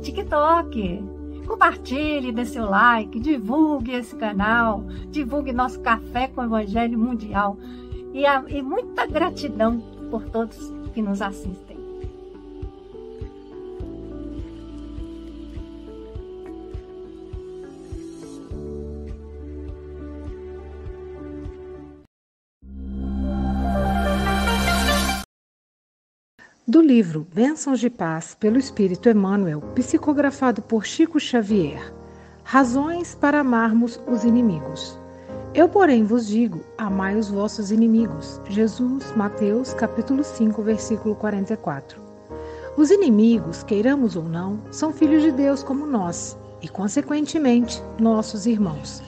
TikTok. Compartilhe, dê seu like, divulgue esse canal, divulgue nosso Café com o Evangelho Mundial. E, a, e muita gratidão por todos que nos assistem. Do livro Bênçãos de Paz pelo Espírito Emmanuel, psicografado por Chico Xavier. Razões para amarmos os inimigos. Eu, porém, vos digo: amai os vossos inimigos. Jesus, Mateus, capítulo 5, versículo 44. Os inimigos, queiramos ou não, são filhos de Deus como nós e, consequentemente, nossos irmãos,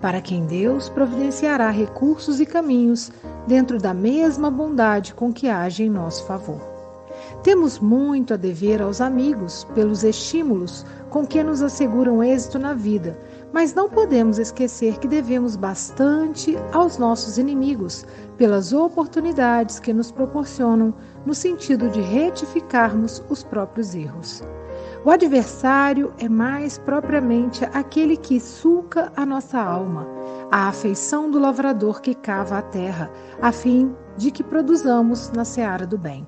para quem Deus providenciará recursos e caminhos dentro da mesma bondade com que age em nosso favor. Temos muito a dever aos amigos pelos estímulos com que nos asseguram êxito na vida, mas não podemos esquecer que devemos bastante aos nossos inimigos pelas oportunidades que nos proporcionam no sentido de retificarmos os próprios erros. O adversário é mais propriamente aquele que sulca a nossa alma, a afeição do lavrador que cava a terra, a fim de que produzamos na seara do bem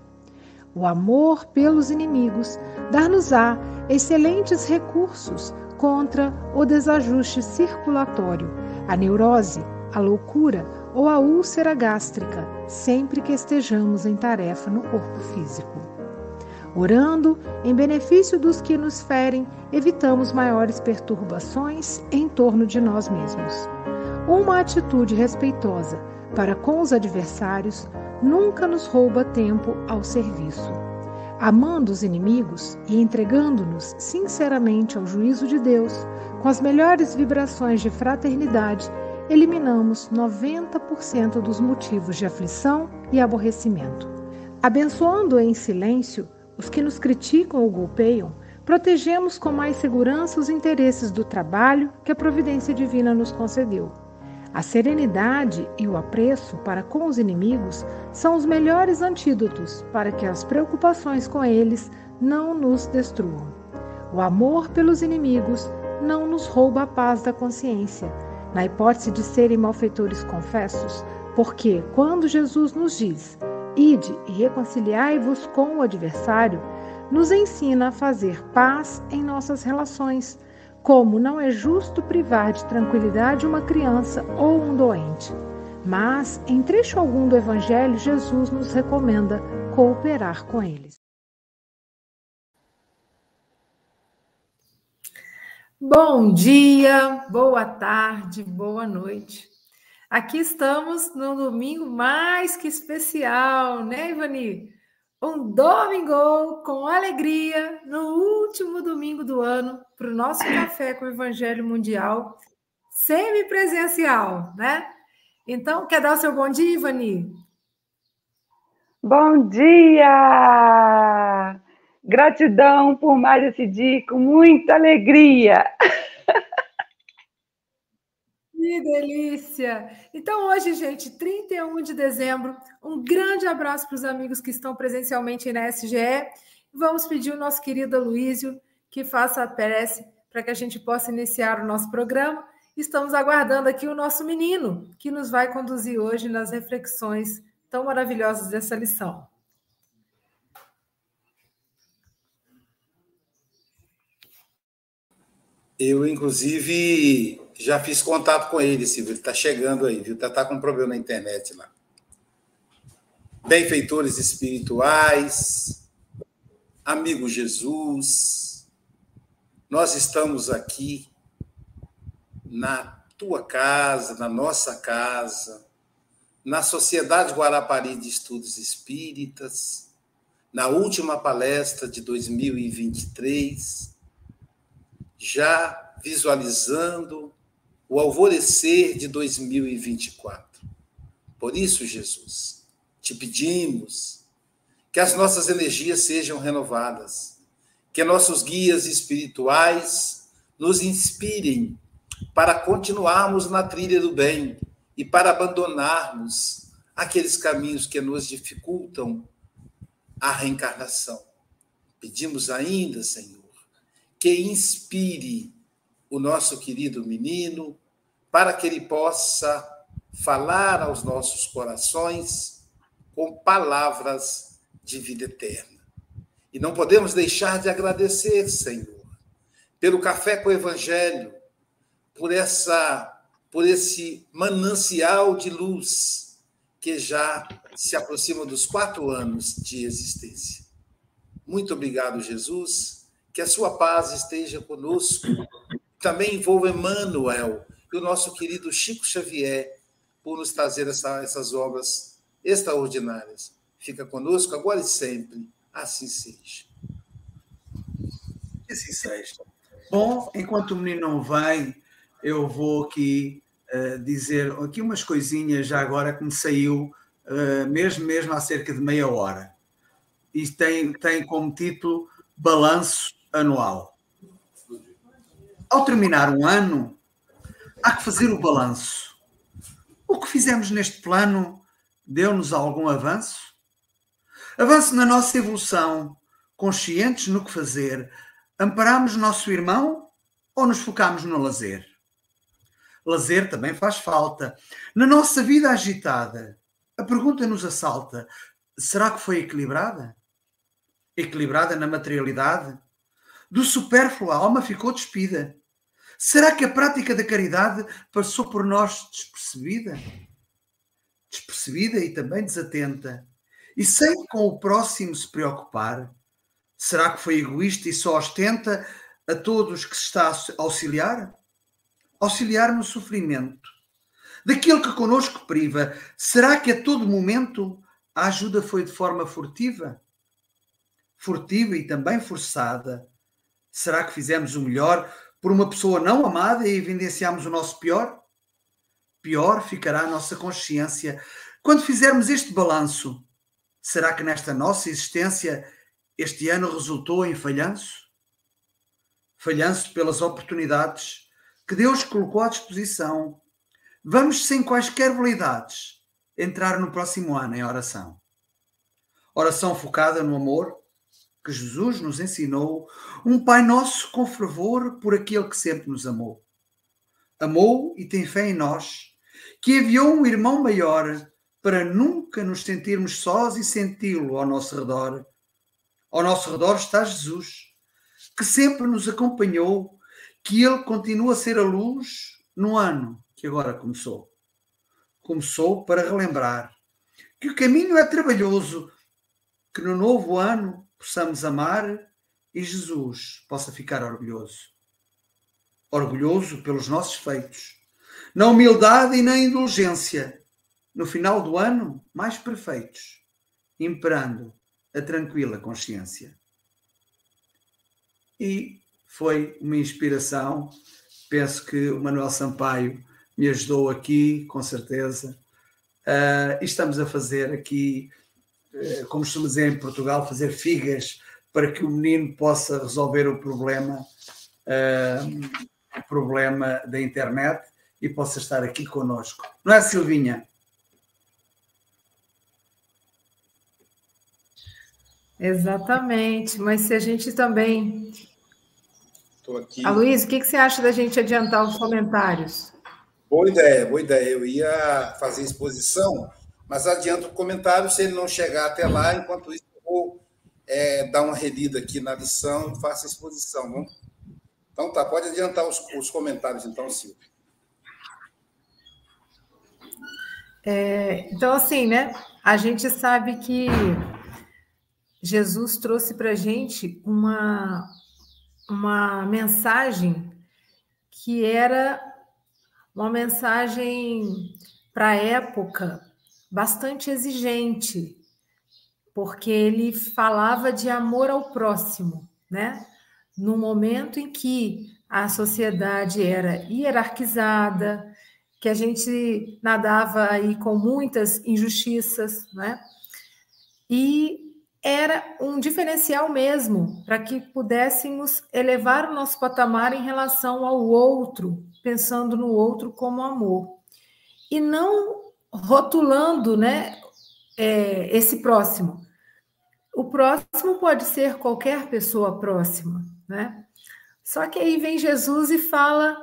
o amor pelos inimigos, dar-nos-á excelentes recursos contra o desajuste circulatório, a neurose, a loucura ou a úlcera gástrica, sempre que estejamos em tarefa no corpo físico. Orando em benefício dos que nos ferem, evitamos maiores perturbações em torno de nós mesmos. Uma atitude respeitosa para com os adversários nunca nos rouba tempo ao serviço. Amando os inimigos e entregando-nos sinceramente ao juízo de Deus, com as melhores vibrações de fraternidade, eliminamos 90% dos motivos de aflição e aborrecimento. Abençoando em silêncio os que nos criticam ou golpeiam, protegemos com mais segurança os interesses do trabalho que a providência divina nos concedeu. A serenidade e o apreço para com os inimigos são os melhores antídotos para que as preocupações com eles não nos destruam. O amor pelos inimigos não nos rouba a paz da consciência, na hipótese de serem malfeitores confessos, porque quando Jesus nos diz: Ide e reconciliai-vos com o adversário, nos ensina a fazer paz em nossas relações como não é justo privar de tranquilidade uma criança ou um doente. Mas, em trecho algum do Evangelho, Jesus nos recomenda cooperar com eles. Bom dia, boa tarde, boa noite. Aqui estamos no domingo mais que especial, né, Ivani? Um domingo com alegria no último domingo do ano para o nosso café com o Evangelho Mundial semipresencial, né? Então, quer dar o seu bom dia, Ivani? Bom dia! Gratidão por mais esse dia, com muita alegria. Que delícia! Então, hoje, gente, 31 de dezembro, um grande abraço para os amigos que estão presencialmente na SGE. Vamos pedir o nosso querido Luísio que faça a prece para que a gente possa iniciar o nosso programa. Estamos aguardando aqui o nosso menino, que nos vai conduzir hoje nas reflexões tão maravilhosas dessa lição. Eu, inclusive, já fiz contato com ele, Silvio. Ele está chegando aí, viu? Está tá com um problema na internet lá. Benfeitores espirituais, amigo Jesus, nós estamos aqui na tua casa, na nossa casa, na Sociedade Guarapari de Estudos Espíritas, na última palestra de 2023, já visualizando o alvorecer de 2024. Por isso, Jesus, te pedimos que as nossas energias sejam renovadas, que nossos guias espirituais nos inspirem para continuarmos na trilha do bem e para abandonarmos aqueles caminhos que nos dificultam a reencarnação. Pedimos ainda, Senhor, que inspire o nosso querido menino para que ele possa falar aos nossos corações com palavras de vida eterna. E não podemos deixar de agradecer, Senhor, pelo café com o evangelho, por essa por esse manancial de luz que já se aproxima dos quatro anos de existência. Muito obrigado, Jesus. Que a sua paz esteja conosco. Também envolva Emmanuel e o nosso querido Chico Xavier por nos trazer essa, essas obras extraordinárias. Fica conosco agora e sempre. Assim seja. Assim seja. Bom, enquanto o menino não vai, eu vou aqui uh, dizer aqui umas coisinhas já agora que me saiu uh, mesmo, mesmo há cerca de meia hora. E tem, tem como título Balanço Anual. Ao terminar um ano, há que fazer o balanço. O que fizemos neste plano deu-nos algum avanço? Avanço na nossa evolução, conscientes no que fazer, amparamos nosso irmão ou nos focamos no lazer? Lazer também faz falta. Na nossa vida agitada, a pergunta nos assalta: será que foi equilibrada? Equilibrada na materialidade? Do supérfluo a alma ficou despida. Será que a prática da caridade passou por nós despercebida? Despercebida e também desatenta. E sem com o próximo se preocupar? Será que foi egoísta e só ostenta a todos que se está a auxiliar? Auxiliar no sofrimento daquilo que conosco priva, será que a todo momento a ajuda foi de forma furtiva? Furtiva e também forçada. Será que fizemos o melhor por uma pessoa não amada e evidenciamos o nosso pior? Pior ficará a nossa consciência quando fizermos este balanço. Será que nesta nossa existência este ano resultou em falhanço? Falhanço pelas oportunidades que Deus colocou à disposição Vamos, sem quaisquer validades, entrar no próximo ano em oração. Oração focada no amor que Jesus nos ensinou, um Pai Nosso com fervor por aquele que sempre nos amou. Amou e tem fé em nós, que enviou um irmão maior para nunca nos sentirmos sós e senti-lo ao nosso redor. Ao nosso redor está Jesus, que sempre nos acompanhou, que Ele continua a ser a luz no ano que agora começou. Começou para relembrar que o caminho é trabalhoso, que no novo ano possamos amar e Jesus possa ficar orgulhoso. Orgulhoso pelos nossos feitos, na humildade e na indulgência, no final do ano, mais perfeitos, imperando a tranquila consciência. E foi uma inspiração, penso que o Manuel Sampaio me ajudou aqui, com certeza. Uh, e estamos a fazer aqui, como costuma dizer em Portugal, fazer figas para que o menino possa resolver o problema, uh, o problema da internet e possa estar aqui conosco. Não é, Silvinha? Exatamente, mas se a gente também. Estou aqui. Aloysio, o que, que você acha da gente adiantar os comentários? Boa ideia, boa ideia. Eu ia fazer exposição, mas adianto o comentário se ele não chegar até lá. Enquanto isso, eu vou é, dar uma relida aqui na lição e faço a exposição. Vamos? Então tá, pode adiantar os, os comentários, então, Silvio. É, então, assim, né? A gente sabe que Jesus trouxe para a gente uma, uma mensagem que era uma mensagem para a época bastante exigente, porque ele falava de amor ao próximo, né? No momento em que a sociedade era hierarquizada, que a gente nadava aí com muitas injustiças, né? E era um diferencial mesmo para que pudéssemos elevar o nosso patamar em relação ao outro, pensando no outro como amor. E não rotulando né, é, esse próximo. O próximo pode ser qualquer pessoa próxima, né? Só que aí vem Jesus e fala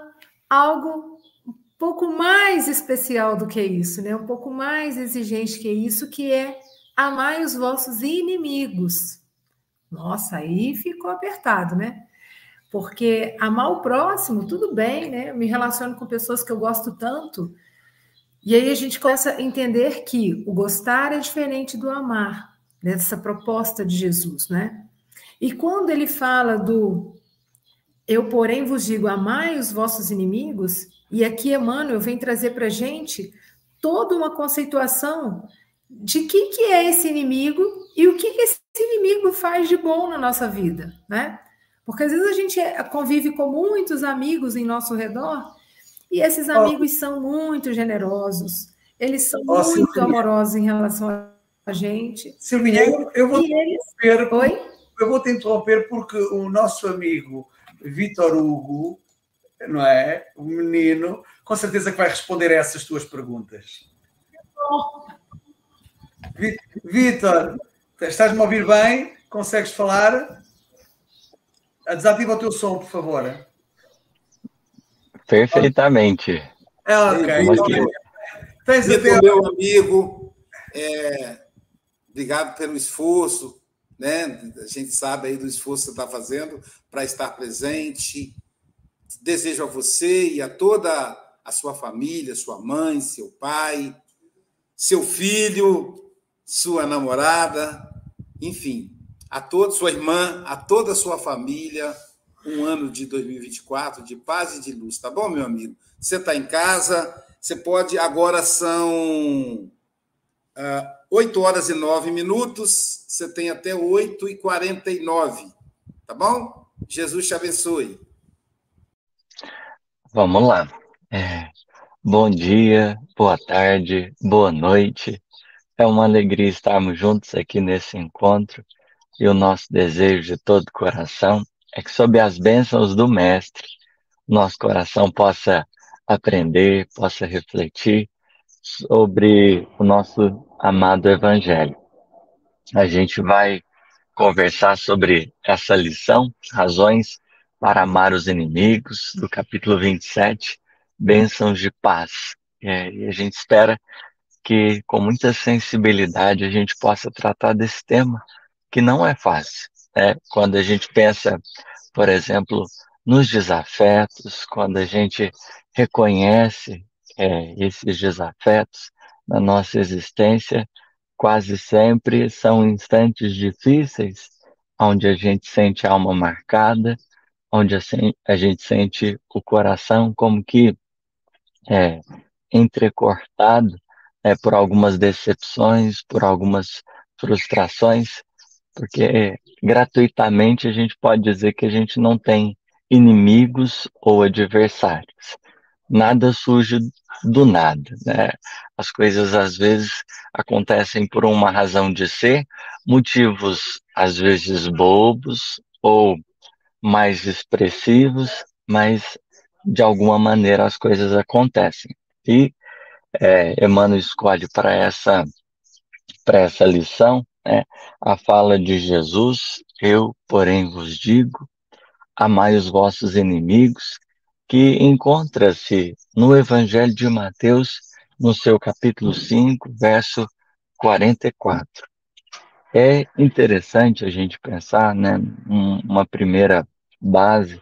algo um pouco mais especial do que isso, né? Um pouco mais exigente que isso, que é amai os vossos inimigos. Nossa, aí ficou apertado, né? Porque amar o próximo, tudo bem, né? Eu me relaciono com pessoas que eu gosto tanto. E aí a gente começa a entender que o gostar é diferente do amar, dessa proposta de Jesus, né? E quando ele fala do eu, porém, vos digo, amai os vossos inimigos, e aqui Emmanuel vem trazer para a gente toda uma conceituação de que, que é esse inimigo e o que, que esse inimigo faz de bom na nossa vida, né? Porque às vezes a gente é, convive com muitos amigos em nosso redor e esses amigos oh. são muito generosos, eles são oh, muito Silvia. amorosos em relação a gente. Silvinha, eu, eu, vou eles... Oi? eu vou te interromper porque o nosso amigo Vitor Hugo, não é? O menino, com certeza que vai responder a essas tuas perguntas. Oh. Vitor, estás-me a ouvir bem? Consegues falar? Desativa o teu som, por favor. Perfeitamente. É, ok. Tens Vitor, meu amigo, é, obrigado pelo esforço, né? A gente sabe aí do esforço que você está fazendo para estar presente. Desejo a você e a toda a sua família, sua mãe, seu pai, seu filho, sua namorada, enfim, a toda sua irmã, a toda a sua família, um ano de 2024 de paz e de luz, tá bom, meu amigo? Você está em casa, você pode. Agora são uh, ah, 8 horas e 9 minutos, você tem até 8 e 49, tá bom? Jesus te abençoe. Vamos lá. É, bom dia, boa tarde, boa noite. É uma alegria estarmos juntos aqui nesse encontro e o nosso desejo de todo coração é que, sob as bênçãos do Mestre, nosso coração possa aprender, possa refletir sobre o nosso amado Evangelho. A gente vai conversar sobre essa lição, razões para amar os inimigos, do capítulo 27, bênçãos de paz. É, e a gente espera que com muita sensibilidade a gente possa tratar desse tema que não é fácil. Né? Quando a gente pensa, por exemplo, nos desafetos, quando a gente reconhece é, esses desafetos na nossa existência, quase sempre são instantes difíceis, onde a gente sente a alma marcada, onde a gente sente o coração como que é, entrecortado é, por algumas decepções, por algumas frustrações, porque gratuitamente a gente pode dizer que a gente não tem inimigos ou adversários. Nada surge do nada, né? As coisas às vezes acontecem por uma razão de ser, motivos às vezes bobos ou mais expressivos, mas de alguma maneira as coisas acontecem. E é, Emmanuel escolhe para essa, para essa lição né, a fala de Jesus: Eu, porém, vos digo, amai os vossos inimigos, que encontra-se no Evangelho de Mateus, no seu capítulo 5, verso 44. É interessante a gente pensar, né, uma primeira base,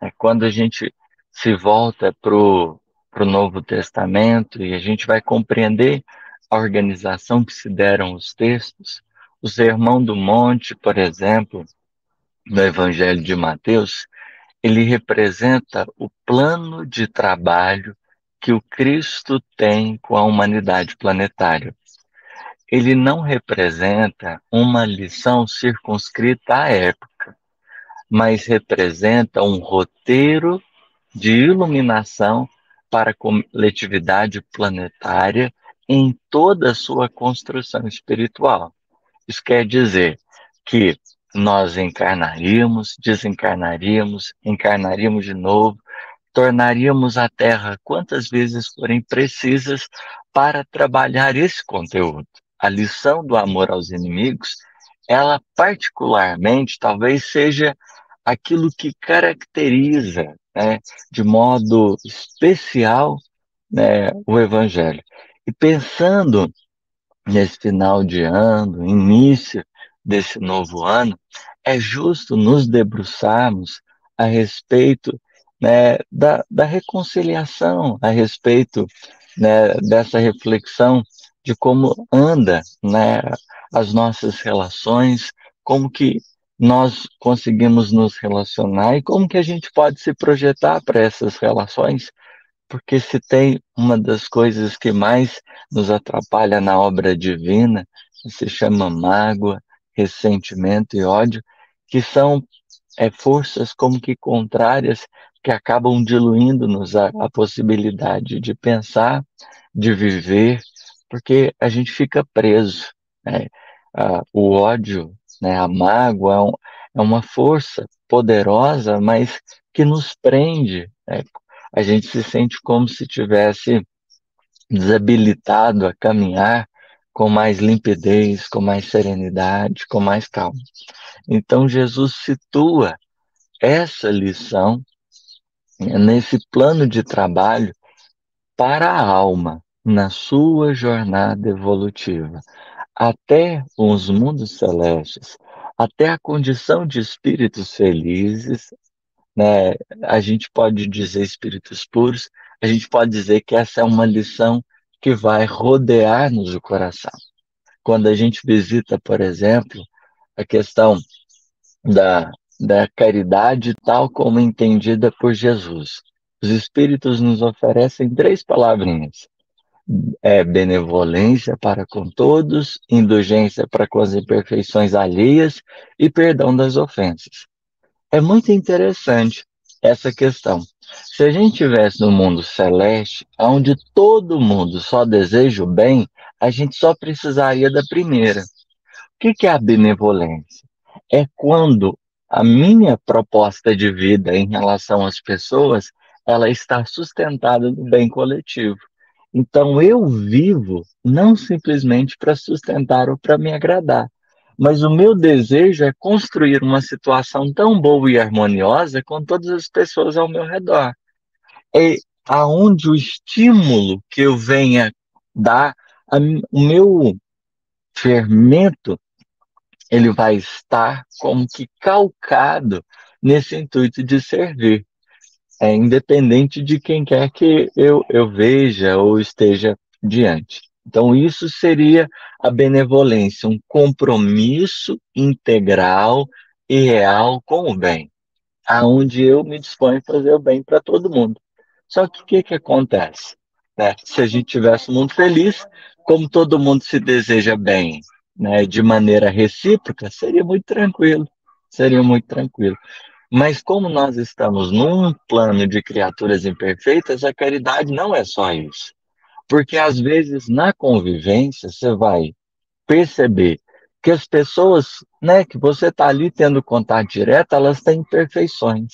é quando a gente se volta para o para o Novo Testamento e a gente vai compreender a organização que se deram os textos. O Sermão do Monte, por exemplo, no Evangelho de Mateus, ele representa o plano de trabalho que o Cristo tem com a humanidade planetária. ele não representa uma lição circunscrita à época, mas representa um roteiro de iluminação para a coletividade planetária em toda a sua construção espiritual. Isso quer dizer que nós encarnaríamos, desencarnaríamos, encarnaríamos de novo, tornaríamos a Terra quantas vezes forem precisas para trabalhar esse conteúdo. A lição do amor aos inimigos, ela particularmente talvez seja aquilo que caracteriza né, de modo especial né, o Evangelho. E pensando nesse final de ano, início desse novo ano, é justo nos debruçarmos a respeito né, da, da reconciliação, a respeito né, dessa reflexão de como anda né, as nossas relações, como que nós conseguimos nos relacionar e como que a gente pode se projetar para essas relações, porque se tem uma das coisas que mais nos atrapalha na obra divina, se chama mágoa, ressentimento e ódio, que são é, forças como que contrárias que acabam diluindo-nos a, a possibilidade de pensar, de viver, porque a gente fica preso. Né? Ah, o ódio, né, a mágoa é, um, é, uma força poderosa, mas que nos prende. Né? A gente se sente como se tivesse desabilitado a caminhar com mais limpidez, com mais serenidade, com mais calma. Então Jesus situa essa lição nesse plano de trabalho para a alma na sua jornada evolutiva, até os mundos celestes, até a condição de espíritos felizes, né? A gente pode dizer espíritos puros, a gente pode dizer que essa é uma lição que vai rodear-nos o coração. Quando a gente visita, por exemplo, a questão da, da caridade tal como entendida por Jesus. Os Espíritos nos oferecem três palavrinhas: é benevolência para com todos, indulgência para com as imperfeições alheias e perdão das ofensas. É muito interessante essa questão. Se a gente tivesse no mundo celeste, onde todo mundo só deseja o bem, a gente só precisaria da primeira. O que é a benevolência? É quando a minha proposta de vida em relação às pessoas, ela está sustentada no bem coletivo. Então eu vivo não simplesmente para sustentar ou para me agradar, mas o meu desejo é construir uma situação tão boa e harmoniosa com todas as pessoas ao meu redor. É aonde o estímulo que eu venha dar, a, o meu fermento, ele vai estar como que calcado nesse intuito de servir, é independente de quem quer que eu, eu veja ou esteja diante. Então, isso seria a benevolência, um compromisso integral e real com o bem, aonde eu me disponho a fazer o bem para todo mundo. Só que o que, que acontece? Né? Se a gente tivesse um mundo feliz, como todo mundo se deseja bem né, de maneira recíproca, seria muito tranquilo. Seria muito tranquilo. Mas como nós estamos num plano de criaturas imperfeitas, a caridade não é só isso. Porque às vezes na convivência você vai perceber que as pessoas, né, que você está ali tendo contato direto, elas têm imperfeições.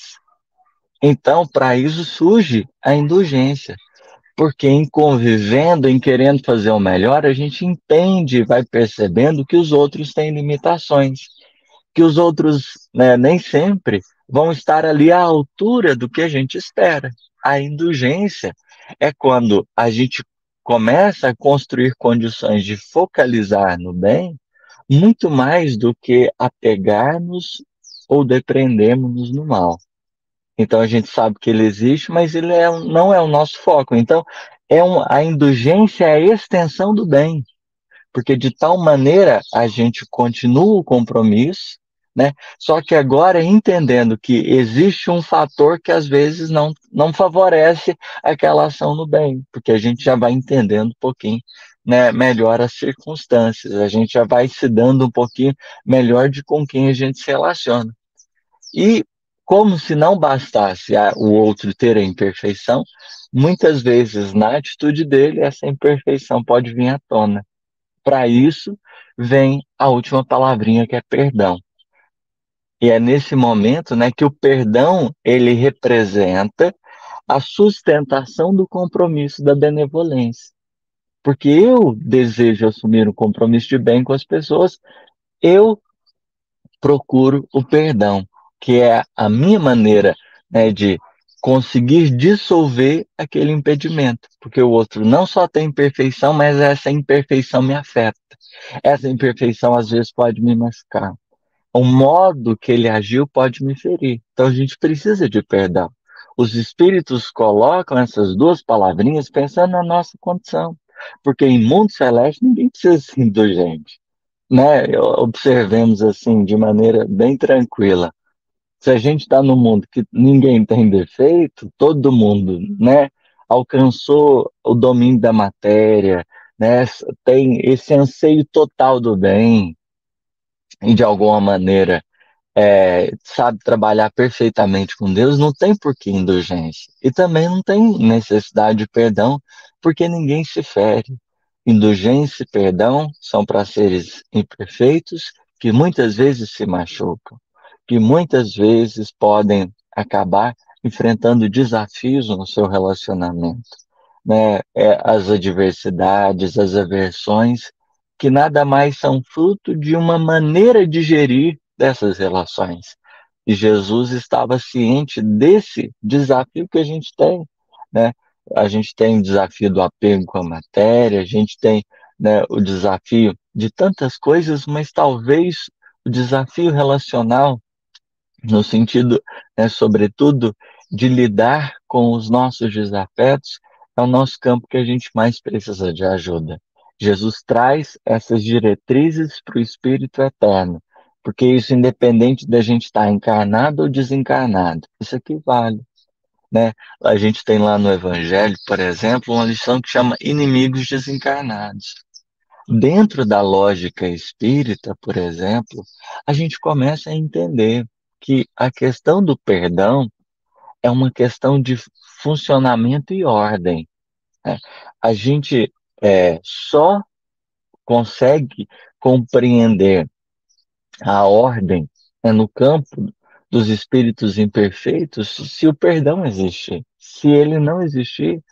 Então, para isso surge a indulgência. Porque em convivendo, em querendo fazer o melhor, a gente entende e vai percebendo que os outros têm limitações. Que os outros né, nem sempre vão estar ali à altura do que a gente espera. A indulgência é quando a gente começa a construir condições de focalizar no bem, muito mais do que apegarmos ou depreendermos no mal. Então a gente sabe que ele existe, mas ele é, não é o nosso foco. Então é um, a indulgência é a extensão do bem, porque de tal maneira a gente continua o compromisso, né? Só que agora entendendo que existe um fator que às vezes não, não favorece aquela ação no bem, porque a gente já vai entendendo um pouquinho né, melhor as circunstâncias, a gente já vai se dando um pouquinho melhor de com quem a gente se relaciona. E como se não bastasse a, o outro ter a imperfeição, muitas vezes na atitude dele essa imperfeição pode vir à tona. Para isso vem a última palavrinha que é perdão. E é nesse momento, né, que o perdão ele representa a sustentação do compromisso da benevolência. Porque eu desejo assumir um compromisso de bem com as pessoas, eu procuro o perdão, que é a minha maneira né, de conseguir dissolver aquele impedimento, porque o outro não só tem imperfeição, mas essa imperfeição me afeta. Essa imperfeição às vezes pode me machucar o modo que ele agiu pode me ferir. Então a gente precisa de perdão. Os espíritos colocam essas duas palavrinhas pensando na nossa condição. Porque em mundo celeste ninguém precisa ser indulgente. Né? Observemos assim de maneira bem tranquila. Se a gente está num mundo que ninguém tem defeito, todo mundo né, alcançou o domínio da matéria, né, tem esse anseio total do bem, e de alguma maneira é, sabe trabalhar perfeitamente com Deus, não tem por que indulgência. E também não tem necessidade de perdão, porque ninguém se fere. Indulgência e perdão são para seres imperfeitos que muitas vezes se machucam, que muitas vezes podem acabar enfrentando desafios no seu relacionamento. Né? É, as adversidades, as aversões que nada mais são fruto de uma maneira de gerir dessas relações. E Jesus estava ciente desse desafio que a gente tem, né? A gente tem o desafio do apego com a matéria, a gente tem né, o desafio de tantas coisas, mas talvez o desafio relacional, no sentido, né, sobretudo, de lidar com os nossos desafetos, é o nosso campo que a gente mais precisa de ajuda. Jesus traz essas diretrizes para o Espírito Eterno, porque isso independente da gente estar encarnado ou desencarnado, isso aqui vale. Né? A gente tem lá no Evangelho, por exemplo, uma lição que chama inimigos desencarnados. Dentro da lógica espírita, por exemplo, a gente começa a entender que a questão do perdão é uma questão de funcionamento e ordem. Né? A gente é, só consegue compreender a ordem né, no campo dos espíritos imperfeitos se o perdão existir. Se ele não existir,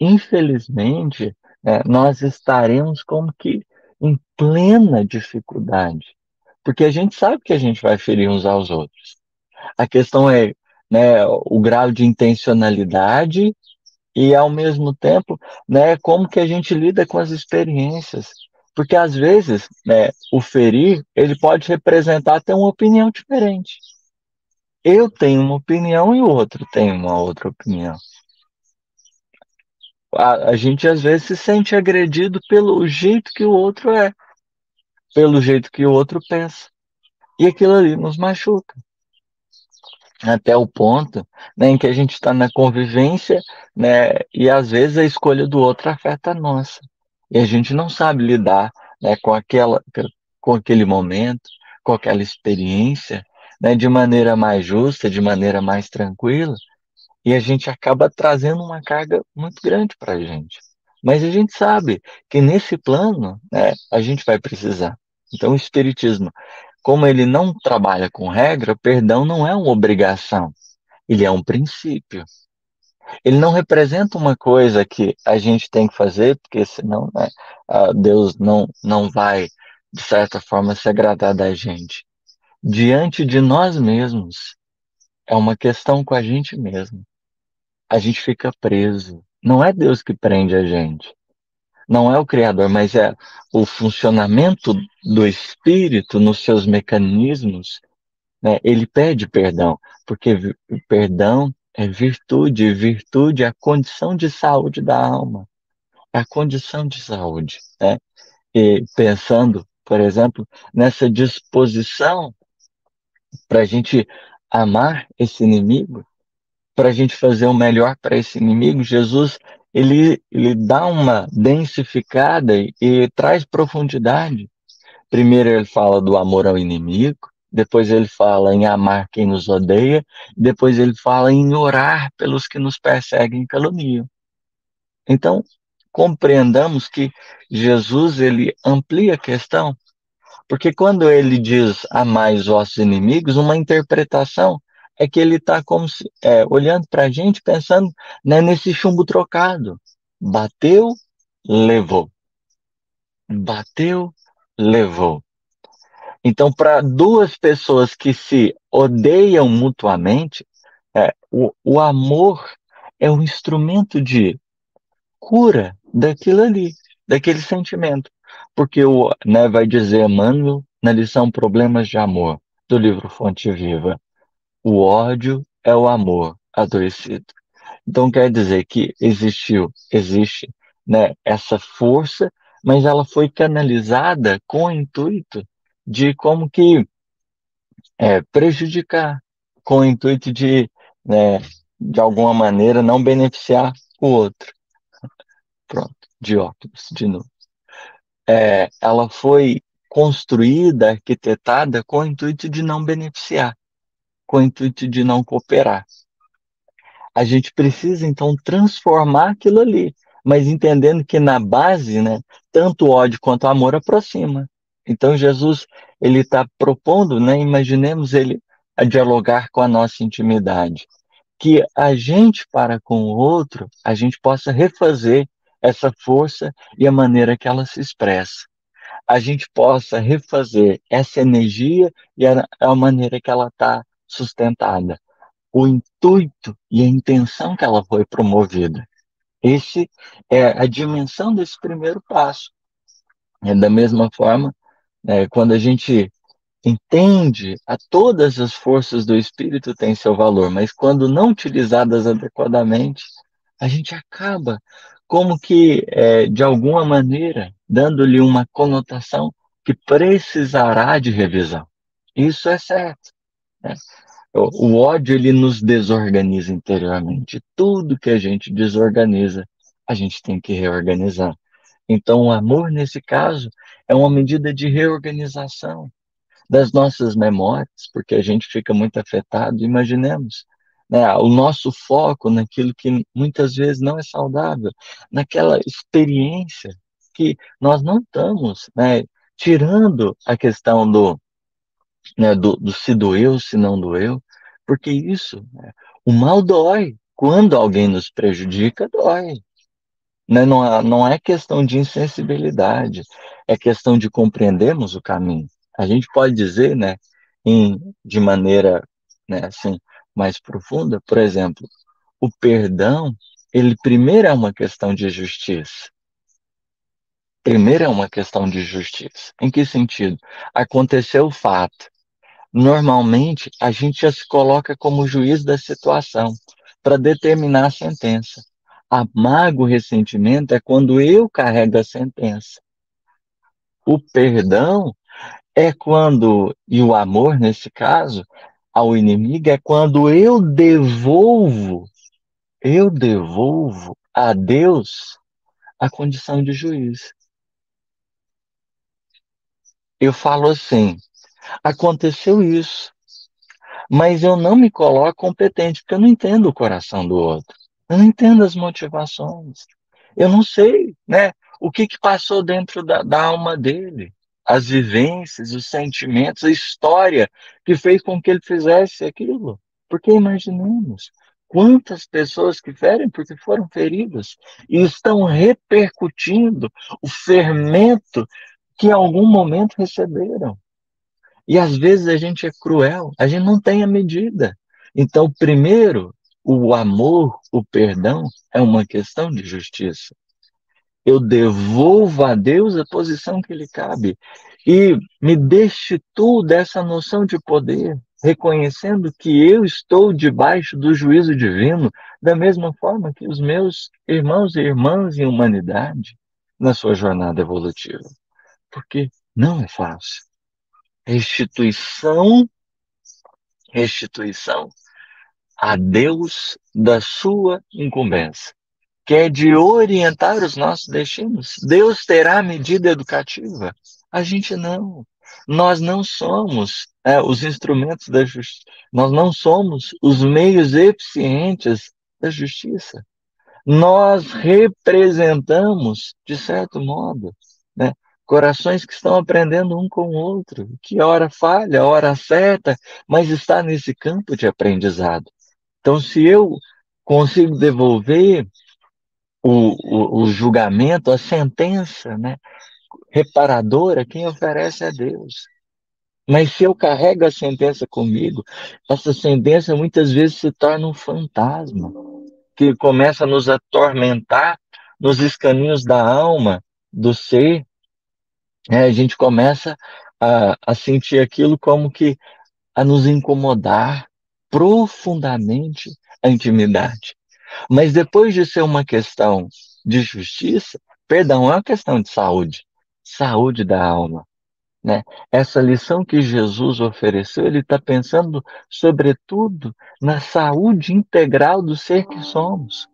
infelizmente, é, nós estaremos como que em plena dificuldade. Porque a gente sabe que a gente vai ferir uns aos outros. A questão é né, o grau de intencionalidade e ao mesmo tempo, né, como que a gente lida com as experiências. Porque às vezes, né, o ferir, ele pode representar até uma opinião diferente. Eu tenho uma opinião e o outro tem uma outra opinião. A, a gente às vezes se sente agredido pelo jeito que o outro é, pelo jeito que o outro pensa. E aquilo ali nos machuca até o ponto né, em que a gente está na convivência, né, e às vezes a escolha do outro afeta a nossa. E a gente não sabe lidar né, com, aquela, com aquele momento, com aquela experiência, né, de maneira mais justa, de maneira mais tranquila, e a gente acaba trazendo uma carga muito grande para a gente. Mas a gente sabe que nesse plano né, a gente vai precisar. Então, o Espiritismo como ele não trabalha com regra, perdão não é uma obrigação, ele é um princípio. Ele não representa uma coisa que a gente tem que fazer, porque senão né, Deus não, não vai, de certa forma, se agradar da gente. Diante de nós mesmos, é uma questão com a gente mesmo. A gente fica preso. Não é Deus que prende a gente não é o criador, mas é o funcionamento do espírito nos seus mecanismos, né? ele pede perdão, porque perdão é virtude, virtude é a condição de saúde da alma, é a condição de saúde. Né? E pensando, por exemplo, nessa disposição para a gente amar esse inimigo, para a gente fazer o melhor para esse inimigo, Jesus ele, ele dá uma densificada e, e traz profundidade. Primeiro ele fala do amor ao inimigo, depois ele fala em amar quem nos odeia, depois ele fala em orar pelos que nos perseguem e caluniam. Então, compreendamos que Jesus ele amplia a questão, porque quando ele diz amai os vossos inimigos, uma interpretação é que ele está como se, é, olhando para a gente, pensando né, nesse chumbo trocado. Bateu, levou. Bateu, levou. Então, para duas pessoas que se odeiam mutuamente, é, o, o amor é um instrumento de cura daquilo ali, daquele sentimento. Porque o, né, vai dizer Emmanuel na lição Problemas de Amor, do livro Fonte Viva. O ódio é o amor adoecido. Então quer dizer que existiu, existe né, essa força, mas ela foi canalizada com o intuito de como que é, prejudicar, com o intuito de, né, de alguma maneira, não beneficiar o outro. Pronto, de óculos, de novo. É, ela foi construída, arquitetada com o intuito de não beneficiar, com o intuito de não cooperar. A gente precisa, então, transformar aquilo ali, mas entendendo que na base, né, tanto ódio quanto amor aproxima. Então Jesus ele está propondo, né? Imaginemos ele a dialogar com a nossa intimidade, que a gente para com o outro, a gente possa refazer essa força e a maneira que ela se expressa. A gente possa refazer essa energia e a, a maneira que ela está sustentada. O intuito e a intenção que ela foi promovida. Esse é a dimensão desse primeiro passo. É da mesma forma é, quando a gente entende a todas as forças do espírito têm seu valor, mas quando não utilizadas adequadamente, a gente acaba como que, é, de alguma maneira, dando-lhe uma conotação que precisará de revisão. Isso é certo. Né? O, o ódio ele nos desorganiza interiormente. Tudo que a gente desorganiza, a gente tem que reorganizar. Então, o amor, nesse caso, é uma medida de reorganização das nossas memórias, porque a gente fica muito afetado. Imaginemos né, o nosso foco naquilo que muitas vezes não é saudável, naquela experiência que nós não estamos né, tirando a questão do, né, do, do se doeu, se não doeu, porque isso, né, o mal dói. Quando alguém nos prejudica, dói. Né? Não, não é questão de insensibilidade, é questão de compreendermos o caminho. A gente pode dizer, né, em, de maneira né, assim, mais profunda, por exemplo, o perdão, ele primeiro é uma questão de justiça. Primeiro é uma questão de justiça. Em que sentido? Aconteceu o fato. Normalmente, a gente já se coloca como juiz da situação para determinar a sentença. Amargo ressentimento é quando eu carrego a sentença. O perdão é quando, e o amor nesse caso, ao inimigo, é quando eu devolvo, eu devolvo a Deus a condição de juiz. Eu falo assim: aconteceu isso, mas eu não me coloco competente, porque eu não entendo o coração do outro. Eu não entendo as motivações. Eu não sei, né? O que, que passou dentro da, da alma dele, as vivências, os sentimentos, a história que fez com que ele fizesse aquilo. Porque imaginemos quantas pessoas que ferem porque foram feridas e estão repercutindo o fermento que em algum momento receberam. E às vezes a gente é cruel, a gente não tem a medida. Então, primeiro, o amor, o perdão, é uma questão de justiça. Eu devolvo a Deus a posição que lhe cabe e me destituo dessa noção de poder, reconhecendo que eu estou debaixo do juízo divino, da mesma forma que os meus irmãos e irmãs em humanidade na sua jornada evolutiva. Porque não é fácil. A instituição restituição a Deus da sua incumbência, que é de orientar os nossos destinos. Deus terá medida educativa. A gente não. Nós não somos é, os instrumentos da justiça. Nós não somos os meios eficientes da justiça. Nós representamos, de certo modo, corações que estão aprendendo um com o outro, que hora falha, hora certa, mas está nesse campo de aprendizado. Então, se eu consigo devolver o, o, o julgamento, a sentença, né, reparadora, quem oferece é Deus. Mas se eu carrego a sentença comigo, essa sentença muitas vezes se torna um fantasma que começa a nos atormentar nos escaninhos da alma, do ser. É, a gente começa a, a sentir aquilo como que a nos incomodar, profundamente a intimidade. Mas depois de ser uma questão de justiça, perdão, é uma questão de saúde, saúde da alma. Né? Essa lição que Jesus ofereceu, ele está pensando, sobretudo, na saúde integral do ser que somos.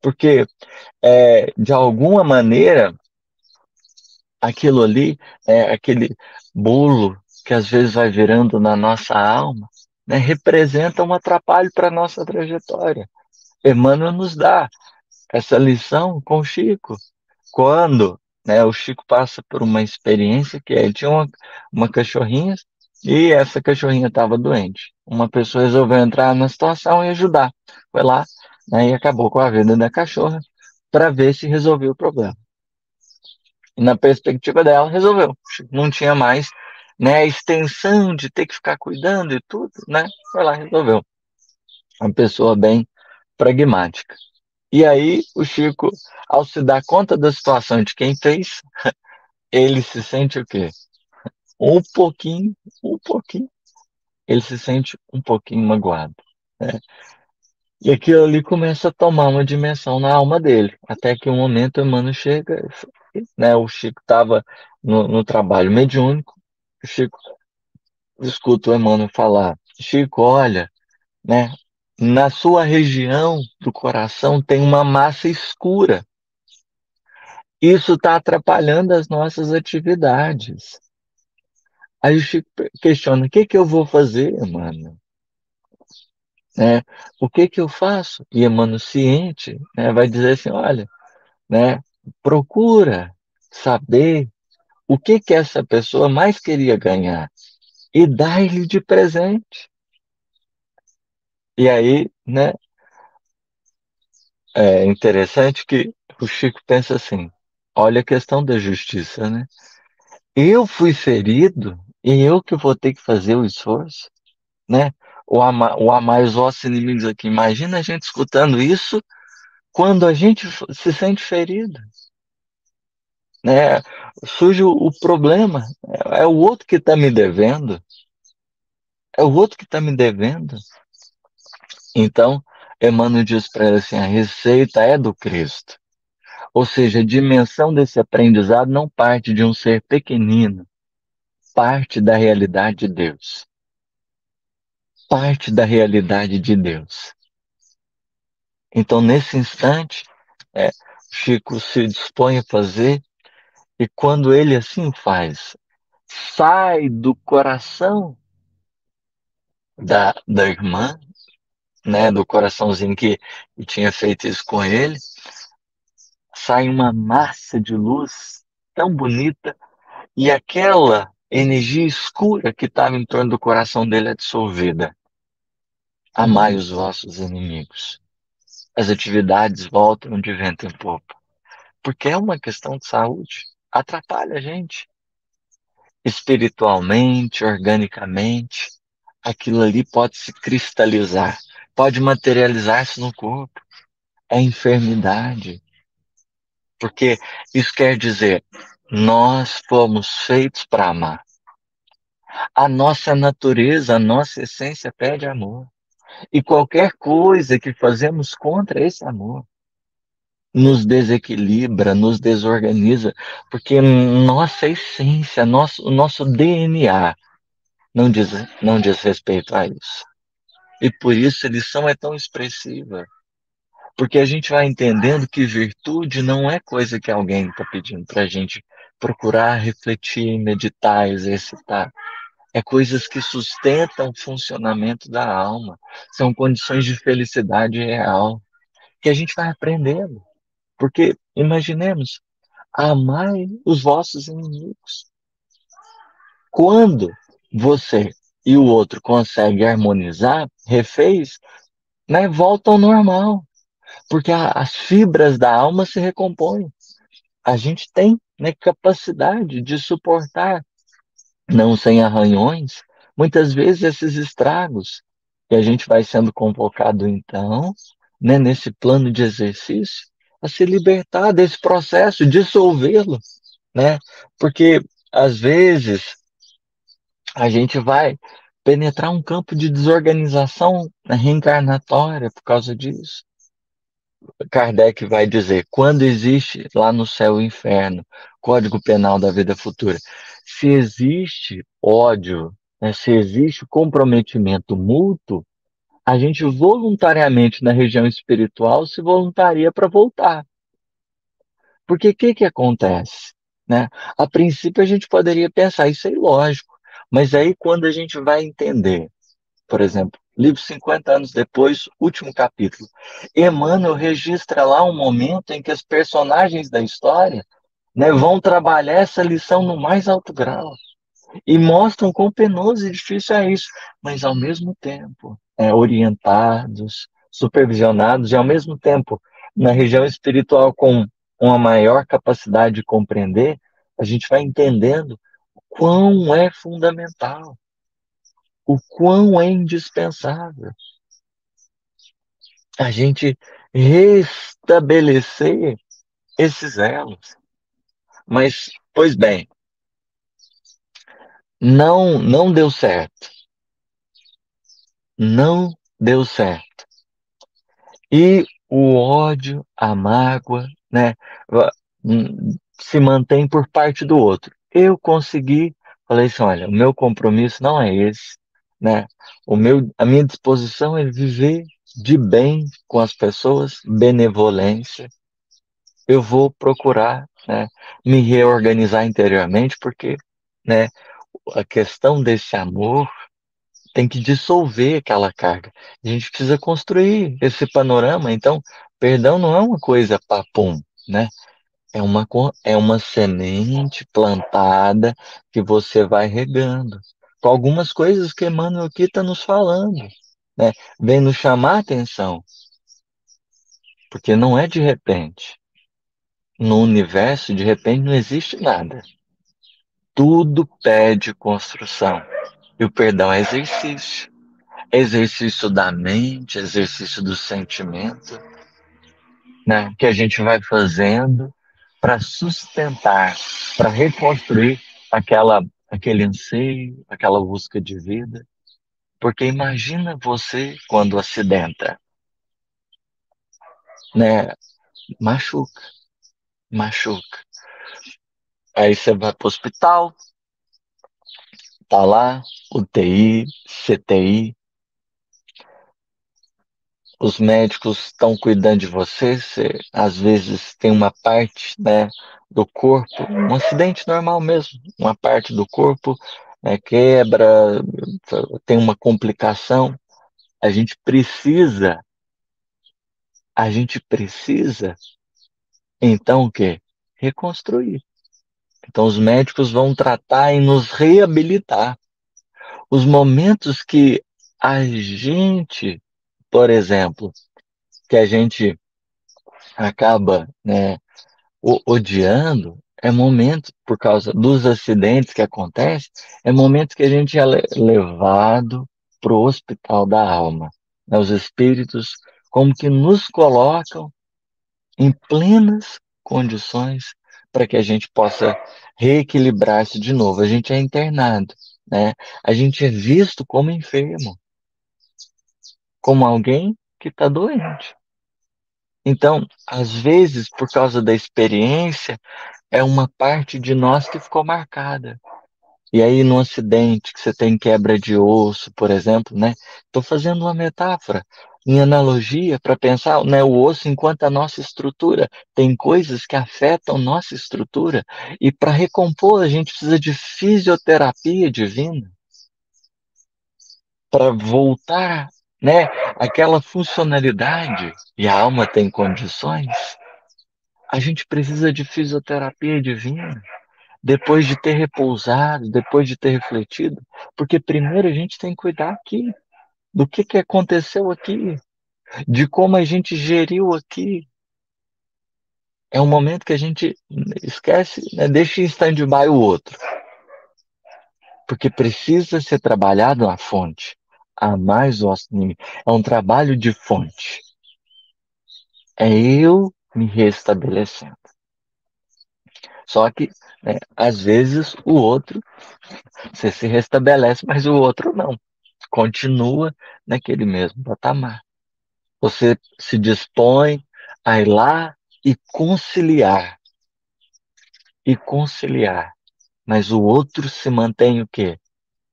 Porque, é, de alguma maneira, aquilo ali, é, aquele bolo que às vezes vai virando na nossa alma, né, representa um atrapalho para a nossa trajetória. Emmanuel nos dá essa lição com o Chico. Quando né, o Chico passa por uma experiência que ele tinha uma, uma cachorrinha e essa cachorrinha estava doente. Uma pessoa resolveu entrar na situação e ajudar. Foi lá né, e acabou com a vida da cachorra para ver se resolveu o problema. E na perspectiva dela, resolveu. Não tinha mais né, a extensão de ter que ficar cuidando e tudo, né? Foi lá, resolveu. Uma pessoa bem pragmática. E aí o Chico, ao se dar conta da situação de quem fez, ele se sente o quê? Um pouquinho, um pouquinho. Ele se sente um pouquinho magoado. Né? E aquilo ali começa a tomar uma dimensão na alma dele. Até que um momento o Emmanuel chega, né? O Chico estava no, no trabalho mediúnico, Chico, escuto o Emmanuel falar, Chico, olha, né, na sua região do coração tem uma massa escura. Isso está atrapalhando as nossas atividades. Aí o Chico questiona: o que, que eu vou fazer, Emmanuel? Né? O que, que eu faço? E Emmanuel, ciente, né, vai dizer assim: olha, né, procura saber o que que essa pessoa mais queria ganhar e dar-lhe de presente. E aí, né, é interessante que o Chico pensa assim, olha a questão da justiça, né? Eu fui ferido e eu que vou ter que fazer o esforço, né? O amar, o amar os vossos inimigos aqui. Imagina a gente escutando isso quando a gente se sente ferido né? Surge o, problema, é, é o outro que está me devendo, é o outro que está me devendo. Então, Emmanuel diz para ela assim: a receita é do Cristo. Ou seja, a dimensão desse aprendizado não parte de um ser pequenino, parte da realidade de Deus. Parte da realidade de Deus. Então, nesse instante, é, Chico se dispõe a fazer e quando ele assim faz, sai do coração da, da irmã, né, do coraçãozinho que, que tinha feito isso com ele, sai uma massa de luz tão bonita e aquela energia escura que estava em torno do coração dele é dissolvida. Amai os vossos inimigos. As atividades voltam de vento em popa. Porque é uma questão de saúde atrapalha a gente. Espiritualmente, organicamente, aquilo ali pode se cristalizar, pode materializar-se no corpo. É enfermidade. Porque isso quer dizer, nós fomos feitos para amar. A nossa natureza, a nossa essência pede amor. E qualquer coisa que fazemos contra esse amor nos desequilibra, nos desorganiza, porque nossa essência, nosso, o nosso DNA, não diz, não diz respeito a isso. E por isso a lição é tão expressiva. Porque a gente vai entendendo que virtude não é coisa que alguém está pedindo para a gente procurar refletir, meditar, exercitar. É coisas que sustentam o funcionamento da alma. São condições de felicidade real que a gente vai aprendendo. Porque, imaginemos, amai os vossos inimigos. Quando você e o outro conseguem harmonizar, refez, né, volta ao normal. Porque a, as fibras da alma se recompõem. A gente tem né, capacidade de suportar, não sem arranhões, muitas vezes esses estragos. E a gente vai sendo convocado, então, né, nesse plano de exercício, a se libertar desse processo, dissolvê-lo, né? Porque às vezes a gente vai penetrar um campo de desorganização reencarnatória por causa disso. Kardec vai dizer: quando existe lá no céu e inferno, Código Penal da Vida Futura, se existe ódio, né, se existe comprometimento mútuo, a gente voluntariamente na região espiritual se voluntaria para voltar. Porque o que, que acontece? Né? A princípio a gente poderia pensar, isso é ilógico, mas aí quando a gente vai entender, por exemplo, livro 50 anos depois, último capítulo, Emmanuel registra lá um momento em que os personagens da história né, vão trabalhar essa lição no mais alto grau e mostram quão penoso e difícil é isso, mas ao mesmo tempo é, orientados, supervisionados e ao mesmo tempo na região espiritual com uma maior capacidade de compreender, a gente vai entendendo o quão é fundamental, o quão é indispensável a gente restabelecer esses elos. Mas, pois bem, não, não deu certo. Não deu certo. E o ódio, a mágoa, né, hum, se mantém por parte do outro. Eu consegui, falei assim, olha, o meu compromisso não é esse, né? O meu, a minha disposição é viver de bem com as pessoas, benevolência. Eu vou procurar, né, me reorganizar interiormente, porque, né, a questão desse amor tem que dissolver aquela carga. A gente precisa construir esse panorama. Então, perdão não é uma coisa papum, né? É uma, é uma semente plantada que você vai regando. Com algumas coisas que Emmanuel aqui está nos falando, né? Vem nos chamar a atenção. Porque não é de repente. No universo, de repente, não existe nada. Tudo pede construção. E o perdão é exercício. Exercício da mente, exercício do sentimento, né? Que a gente vai fazendo para sustentar, para reconstruir aquela, aquele anseio, aquela busca de vida. Porque imagina você quando acidenta, né? Machuca, machuca. Aí você vai para o hospital, tá lá, UTI, CTI. Os médicos estão cuidando de você, você às vezes tem uma parte né, do corpo, um acidente normal mesmo, uma parte do corpo né, quebra, tem uma complicação. A gente precisa, a gente precisa, então o quê? Reconstruir. Então, os médicos vão tratar e nos reabilitar. Os momentos que a gente, por exemplo, que a gente acaba né, odiando, é momento, por causa dos acidentes que acontecem, é momento que a gente é levado para o hospital da alma. Né? Os espíritos como que nos colocam em plenas condições para que a gente possa reequilibrar-se de novo. A gente é internado, né? A gente é visto como enfermo, como alguém que está doente. Então, às vezes, por causa da experiência, é uma parte de nós que ficou marcada. E aí, num acidente que você tem quebra de osso, por exemplo, né? Estou fazendo uma metáfora, em analogia, para pensar né, o osso enquanto a nossa estrutura. Tem coisas que afetam nossa estrutura, e para recompor, a gente precisa de fisioterapia divina para voltar né, aquela funcionalidade, e a alma tem condições, a gente precisa de fisioterapia divina depois de ter repousado, depois de ter refletido, porque primeiro a gente tem que cuidar aqui, do que, que aconteceu aqui, de como a gente geriu aqui. É um momento que a gente esquece, né, deixa em stand-by o outro. Porque precisa ser trabalhado a fonte. A mais o inimigo. É um trabalho de fonte. É eu me restabelecendo. Só que, né, às vezes, o outro, você se restabelece, mas o outro não. Continua naquele mesmo patamar. Você se dispõe a ir lá e conciliar. E conciliar. Mas o outro se mantém o quê?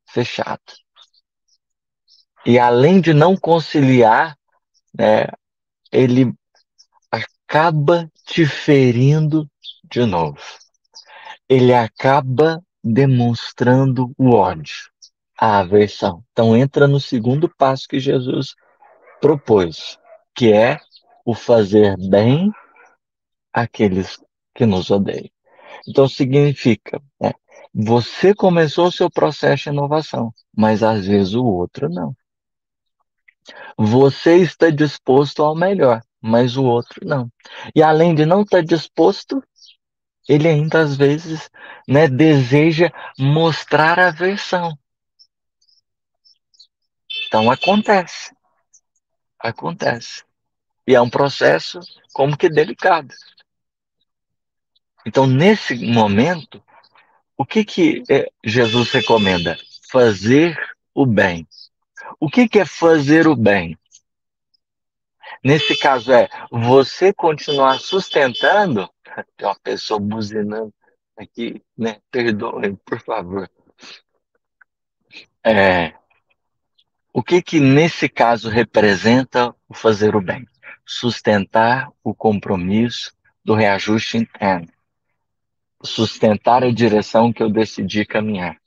Fechado. E além de não conciliar, né, ele acaba te ferindo de novo ele acaba demonstrando o ódio, a aversão. Então entra no segundo passo que Jesus propôs, que é o fazer bem àqueles que nos odeiam. Então significa, né, você começou o seu processo de inovação, mas às vezes o outro não. Você está disposto ao melhor, mas o outro não. E além de não estar disposto, ele ainda às vezes né, deseja mostrar a versão. Então acontece. Acontece. E é um processo como que delicado. Então, nesse momento, o que, que é, Jesus recomenda? Fazer o bem. O que, que é fazer o bem? Nesse caso é você continuar sustentando tem uma pessoa buzinando aqui, né? Perdoem, por favor. É, o que que nesse caso representa o fazer o bem? Sustentar o compromisso do reajuste interno. Sustentar a direção que eu decidi caminhar.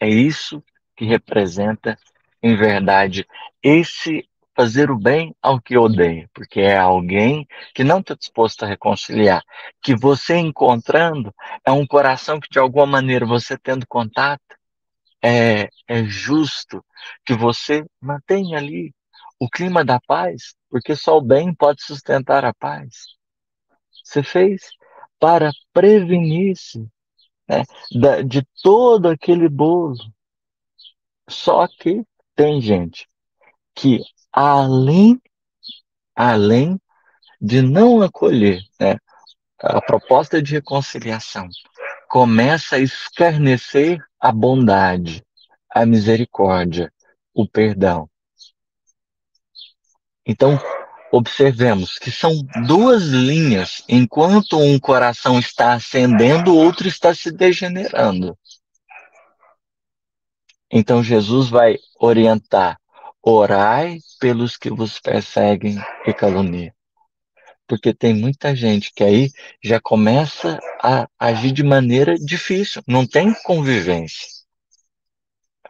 É isso que representa, em verdade, esse fazer o bem ao que odeia, porque é alguém que não está disposto a reconciliar. Que você encontrando é um coração que, de alguma maneira, você tendo contato, é, é justo que você mantenha ali o clima da paz, porque só o bem pode sustentar a paz. Você fez para prevenir-se né, de todo aquele bolo. Só que tem gente que além, além de não acolher né, a proposta de reconciliação, começa a escarnecer a bondade, a misericórdia, o perdão. Então, observemos que são duas linhas. Enquanto um coração está ascendendo, o outro está se degenerando. Então, Jesus vai orientar Orai pelos que vos perseguem e caluniam. Porque tem muita gente que aí já começa a agir de maneira difícil, não tem convivência.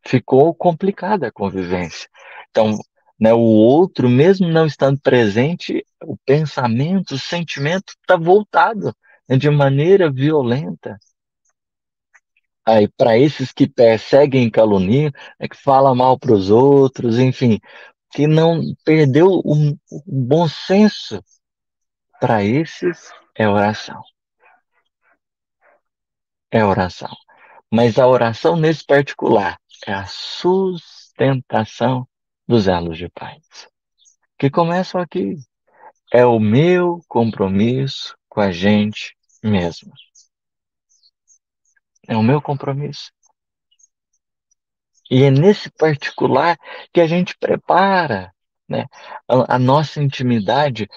Ficou complicada a convivência. Então, né, o outro, mesmo não estando presente, o pensamento, o sentimento está voltado né, de maneira violenta aí para esses que perseguem e caluniam, é que fala mal para os outros, enfim, que não perdeu o, o bom senso, para esses é oração. É oração. Mas a oração nesse particular é a sustentação dos elos de paz. Que começam aqui. É o meu compromisso com a gente mesmo. É o meu compromisso. E é nesse particular que a gente prepara né, a, a nossa intimidade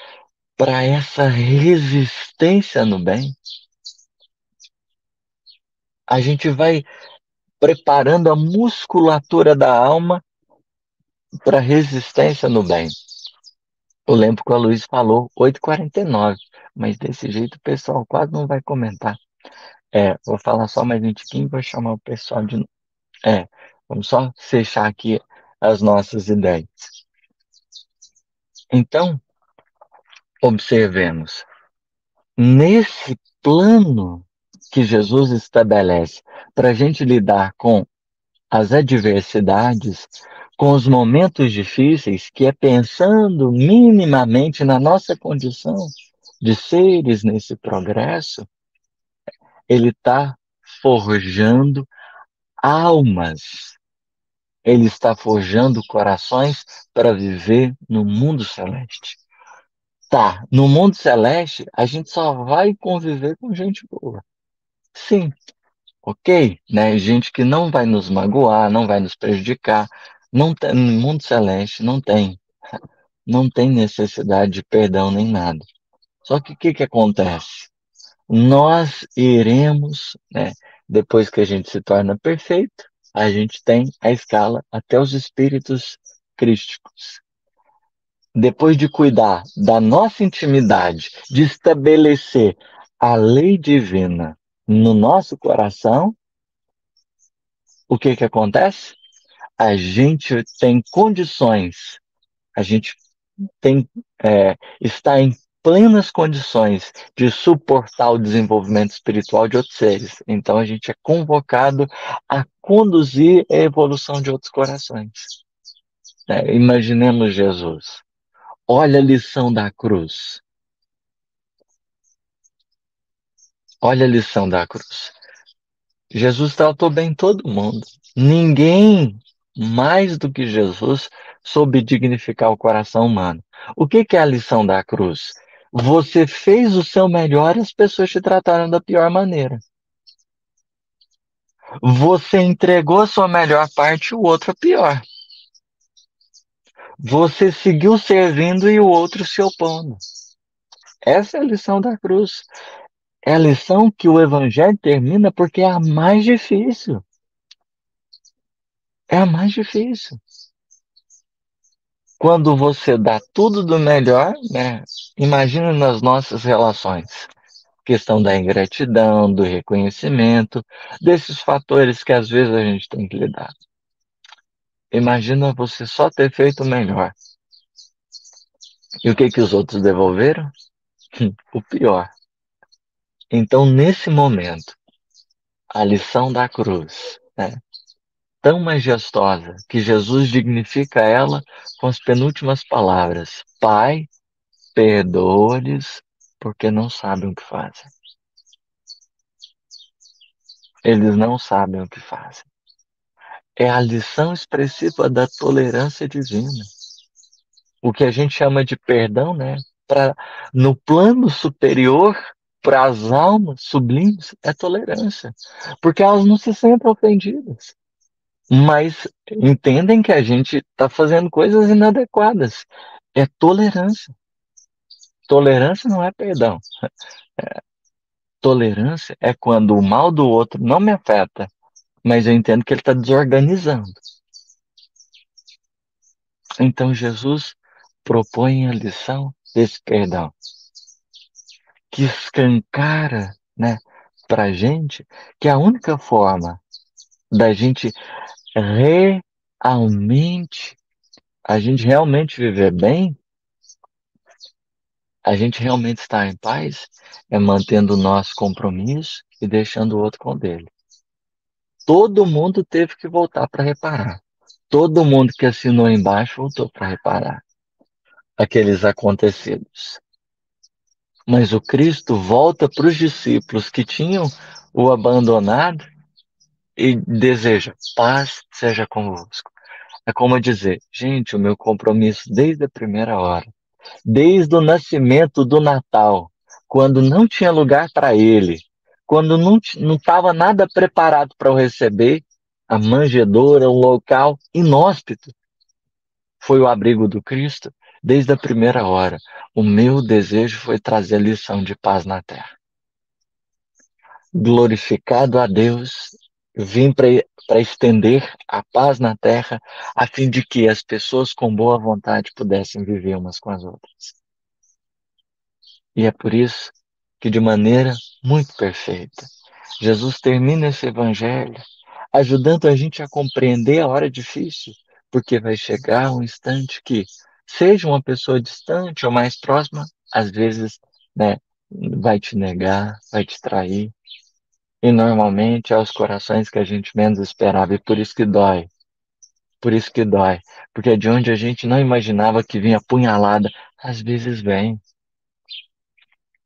para essa resistência no bem. A gente vai preparando a musculatura da alma para resistência no bem. Eu lembro que a Luiz falou 8h49, mas desse jeito o pessoal quase não vai comentar. É, vou falar só mais um tiquinho vou chamar o pessoal de novo. É, vamos só fechar aqui as nossas ideias. Então, observemos. Nesse plano que Jesus estabelece para a gente lidar com as adversidades, com os momentos difíceis, que é pensando minimamente na nossa condição de seres nesse progresso, ele está forjando almas. Ele está forjando corações para viver no mundo celeste. Tá, no mundo celeste, a gente só vai conviver com gente boa. Sim, ok? Né? Gente que não vai nos magoar, não vai nos prejudicar. Não tem, no mundo celeste não tem. Não tem necessidade de perdão nem nada. Só que o que, que acontece? Nós iremos, né, depois que a gente se torna perfeito, a gente tem a escala até os espíritos crísticos. Depois de cuidar da nossa intimidade, de estabelecer a lei divina no nosso coração, o que que acontece? A gente tem condições, a gente tem é, está em plenas condições de suportar o desenvolvimento espiritual de outros seres. Então a gente é convocado a conduzir a evolução de outros corações. É, imaginemos Jesus. Olha a lição da cruz. Olha a lição da cruz. Jesus tratou bem todo mundo. Ninguém mais do que Jesus soube dignificar o coração humano. O que, que é a lição da cruz? Você fez o seu melhor e as pessoas te trataram da pior maneira. Você entregou a sua melhor parte e o outro a pior. Você seguiu servindo e o outro se opondo. Essa é a lição da cruz. É a lição que o evangelho termina porque é a mais difícil. É a mais difícil. Quando você dá tudo do melhor, né? Imagina nas nossas relações. Questão da ingratidão, do reconhecimento, desses fatores que às vezes a gente tem que lidar. Imagina você só ter feito o melhor. E o que que os outros devolveram? o pior. Então, nesse momento, a lição da cruz, né, tão majestosa, que Jesus dignifica ela com as penúltimas palavras: Pai, perdoa-lhes, porque não sabem o que fazem. Eles não sabem o que fazem. É a lição expressiva da tolerância divina. O que a gente chama de perdão, né? Pra, no plano superior, para as almas sublimes é tolerância, porque elas não se sentem ofendidas, mas entendem que a gente está fazendo coisas inadequadas. É tolerância. Tolerância não é perdão. É, tolerância é quando o mal do outro não me afeta, mas eu entendo que ele está desorganizando. Então Jesus propõe a lição desse perdão que escancara, né, para gente que a única forma da gente realmente, a gente realmente viver bem, a gente realmente estar em paz, é mantendo o nosso compromisso e deixando o outro com dele. Todo mundo teve que voltar para reparar. Todo mundo que assinou embaixo voltou para reparar aqueles acontecidos. Mas o Cristo volta para os discípulos que tinham o abandonado e deseja paz seja convosco. É como dizer, gente, o meu compromisso desde a primeira hora, desde o nascimento do Natal, quando não tinha lugar para ele, quando não estava nada preparado para o receber, a manjedoura, um local inóspito, foi o abrigo do Cristo desde a primeira hora. O meu desejo foi trazer lição de paz na terra. glorificado a Deus, vim para estender a paz na terra, a fim de que as pessoas com boa vontade pudessem viver umas com as outras. E é por isso que, de maneira muito perfeita, Jesus termina esse evangelho ajudando a gente a compreender a hora difícil, porque vai chegar um instante que, seja uma pessoa distante ou mais próxima, às vezes, né, vai te negar, vai te trair. E normalmente é os corações que a gente menos esperava, e por isso que dói. Por isso que dói. Porque de onde a gente não imaginava que vinha punhalada, às vezes vem.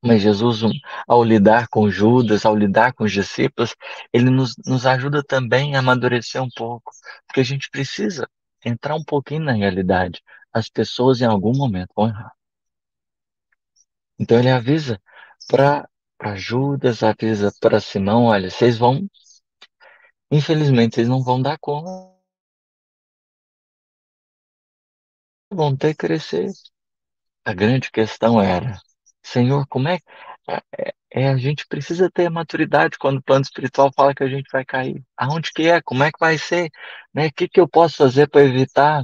Mas Jesus, ao lidar com Judas, ao lidar com os discípulos, ele nos, nos ajuda também a amadurecer um pouco, porque a gente precisa entrar um pouquinho na realidade. As pessoas em algum momento vão errar. Então ele avisa para Judas, avisa para Simão, olha, vocês vão, infelizmente, vocês não vão dar conta. Vão ter que crescer. A grande questão era Senhor, como é, é, é, é, a gente precisa ter maturidade quando o plano espiritual fala que a gente vai cair. Aonde que é? Como é que vai ser? Né? O que, que eu posso fazer para evitar?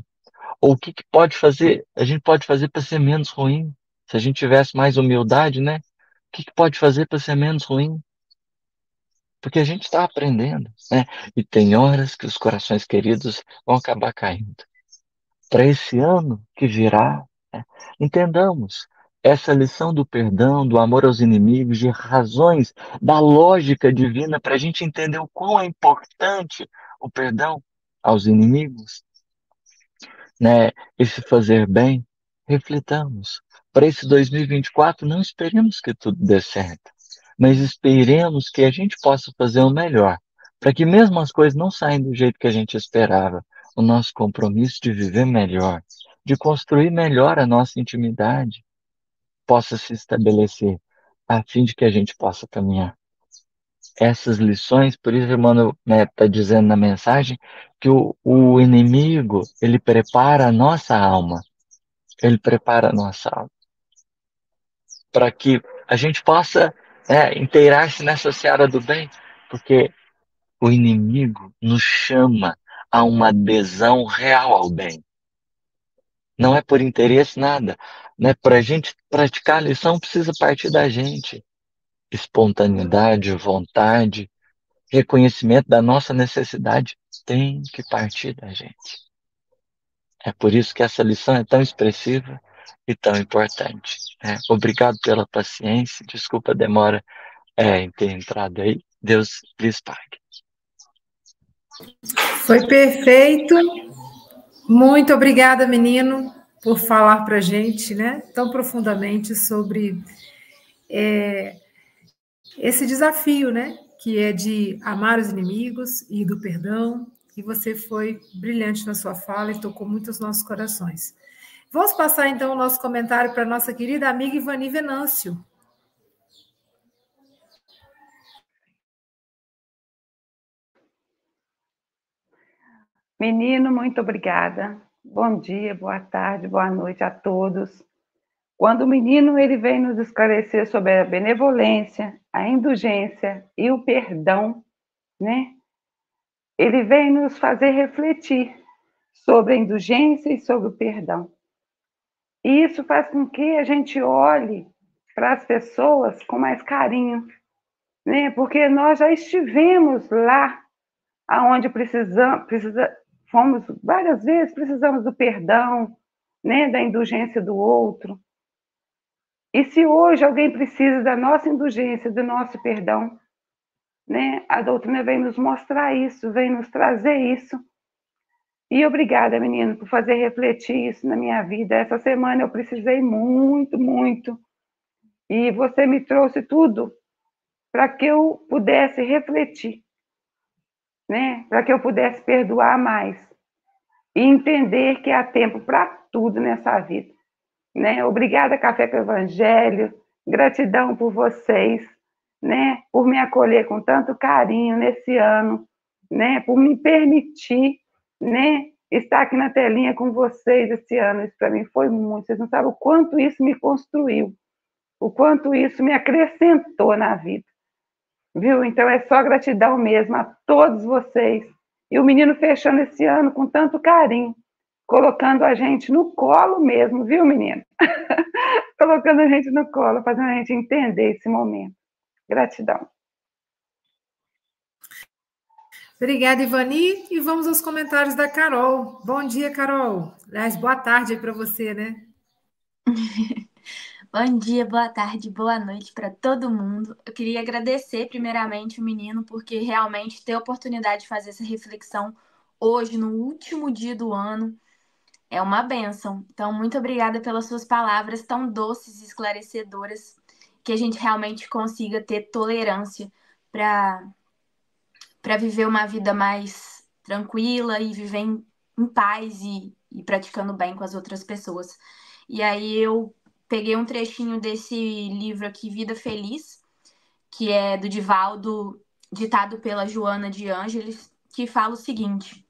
Ou o que, que pode fazer? A gente pode fazer para ser menos ruim? Se a gente tivesse mais humildade, né? O que, que pode fazer para ser menos ruim? Porque a gente está aprendendo, né? E tem horas que os corações queridos vão acabar caindo. Para esse ano que virá, né? entendamos, essa lição do perdão, do amor aos inimigos, de razões, da lógica divina, para a gente entender o quão é importante o perdão aos inimigos, né? Esse fazer bem, reflitamos. Para esse 2024, não esperemos que tudo dê certo, mas esperemos que a gente possa fazer o melhor, para que mesmo as coisas não saiam do jeito que a gente esperava, o nosso compromisso de viver melhor, de construir melhor a nossa intimidade, possa se estabelecer, a fim de que a gente possa caminhar. Essas lições, por isso, irmão, né, está dizendo na mensagem que o, o inimigo, ele prepara a nossa alma, ele prepara a nossa alma, para que a gente possa né, inteirar-se nessa seara do bem, porque o inimigo nos chama a uma adesão real ao bem. Não é por interesse nada. Né? Para a gente praticar a lição, precisa partir da gente. Espontaneidade, vontade, reconhecimento da nossa necessidade tem que partir da gente. É por isso que essa lição é tão expressiva e tão importante. Né? Obrigado pela paciência, desculpa a demora é, em ter entrado aí. Deus lhes pague. Foi perfeito. Muito obrigada, menino, por falar para a gente né, tão profundamente sobre é, esse desafio, né? Que é de amar os inimigos e do perdão. E você foi brilhante na sua fala e tocou muito os nossos corações. Vamos passar então o nosso comentário para a nossa querida amiga Ivani Venâncio. Menino, muito obrigada. Bom dia, boa tarde, boa noite a todos. Quando o menino ele vem nos esclarecer sobre a benevolência, a indulgência e o perdão, né? Ele vem nos fazer refletir sobre a indulgência e sobre o perdão. E isso faz com que a gente olhe para as pessoas com mais carinho, né? Porque nós já estivemos lá aonde precisamos, precisa, fomos várias vezes, precisamos do perdão, né, da indulgência do outro. E se hoje alguém precisa da nossa indulgência, do nosso perdão, né, a doutrina vem nos mostrar isso, vem nos trazer isso. E obrigada, menino, por fazer refletir isso na minha vida. Essa semana eu precisei muito, muito. E você me trouxe tudo para que eu pudesse refletir né? Para que eu pudesse perdoar mais e entender que há tempo para tudo nessa vida, né? Obrigada Café com Evangelho, gratidão por vocês, né? Por me acolher com tanto carinho nesse ano, né? Por me permitir, né? Estar aqui na telinha com vocês esse ano, isso para mim foi muito. Vocês não sabem o quanto isso me construiu, o quanto isso me acrescentou na vida. viu? Então é só gratidão mesmo a todos vocês. E o menino fechando esse ano com tanto carinho, colocando a gente no colo mesmo, viu, menino? colocando a gente no colo, fazendo a gente entender esse momento. Gratidão. Obrigada, Ivani. E vamos aos comentários da Carol. Bom dia, Carol. Aliás, boa tarde para você, né? Bom dia, boa tarde, boa noite para todo mundo. Eu queria agradecer primeiramente o menino porque realmente ter a oportunidade de fazer essa reflexão hoje, no último dia do ano, é uma benção. Então, muito obrigada pelas suas palavras tão doces e esclarecedoras, que a gente realmente consiga ter tolerância para para viver uma vida mais tranquila e viver em, em paz e, e praticando bem com as outras pessoas. E aí eu peguei um trechinho desse livro aqui, Vida Feliz, que é do Divaldo, ditado pela Joana de Ângeles, que fala o seguinte: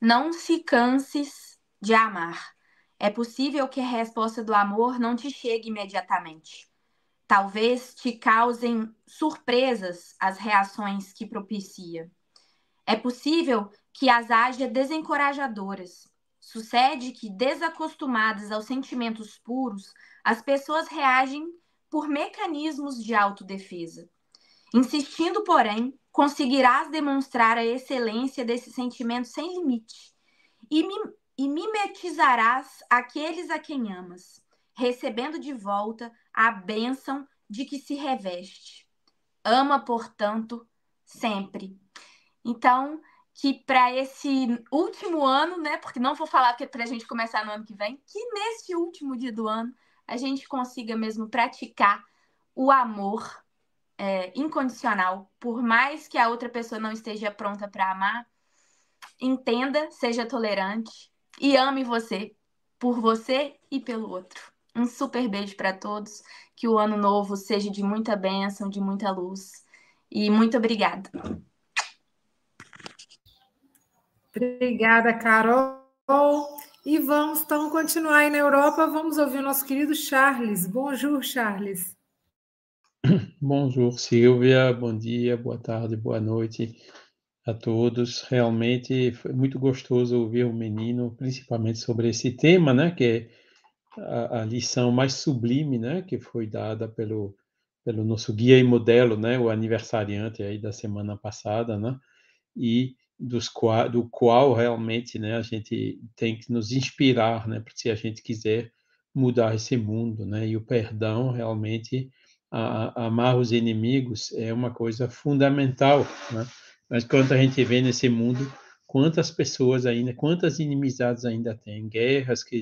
Não se canses de amar. É possível que a resposta do amor não te chegue imediatamente. Talvez te causem surpresas as reações que propicia. É possível que as haja desencorajadoras. Sucede que, desacostumadas aos sentimentos puros, as pessoas reagem por mecanismos de autodefesa. Insistindo, porém, conseguirás demonstrar a excelência desse sentimento sem limite e, e mimetizarás aqueles a quem amas recebendo de volta a bênção de que se reveste. Ama, portanto, sempre. Então, que para esse último ano, né? Porque não vou falar que é para a gente começar no ano que vem, que nesse último dia do ano a gente consiga mesmo praticar o amor é, incondicional, por mais que a outra pessoa não esteja pronta para amar, entenda, seja tolerante e ame você por você e pelo outro. Um super beijo para todos. Que o ano novo seja de muita bênção, de muita luz. E muito obrigada. Obrigada, Carol. E vamos então continuar aí na Europa. Vamos ouvir o nosso querido Charles. Bonjour, Charles. Bonjour, Silvia. Bom dia, boa tarde, boa noite a todos. Realmente foi muito gostoso ouvir o menino, principalmente sobre esse tema, né? Que é a, a, lição mais sublime, né, que foi dada pelo pelo nosso guia e modelo, né, o aniversariante aí da semana passada, né, e dos qual, do qual realmente, né, a gente tem que nos inspirar, né, se a gente quiser mudar esse mundo, né, e o perdão realmente a, a amar os inimigos é uma coisa fundamental, né, mas quando a gente vê nesse mundo quantas pessoas ainda, quantas inimizades ainda tem, guerras que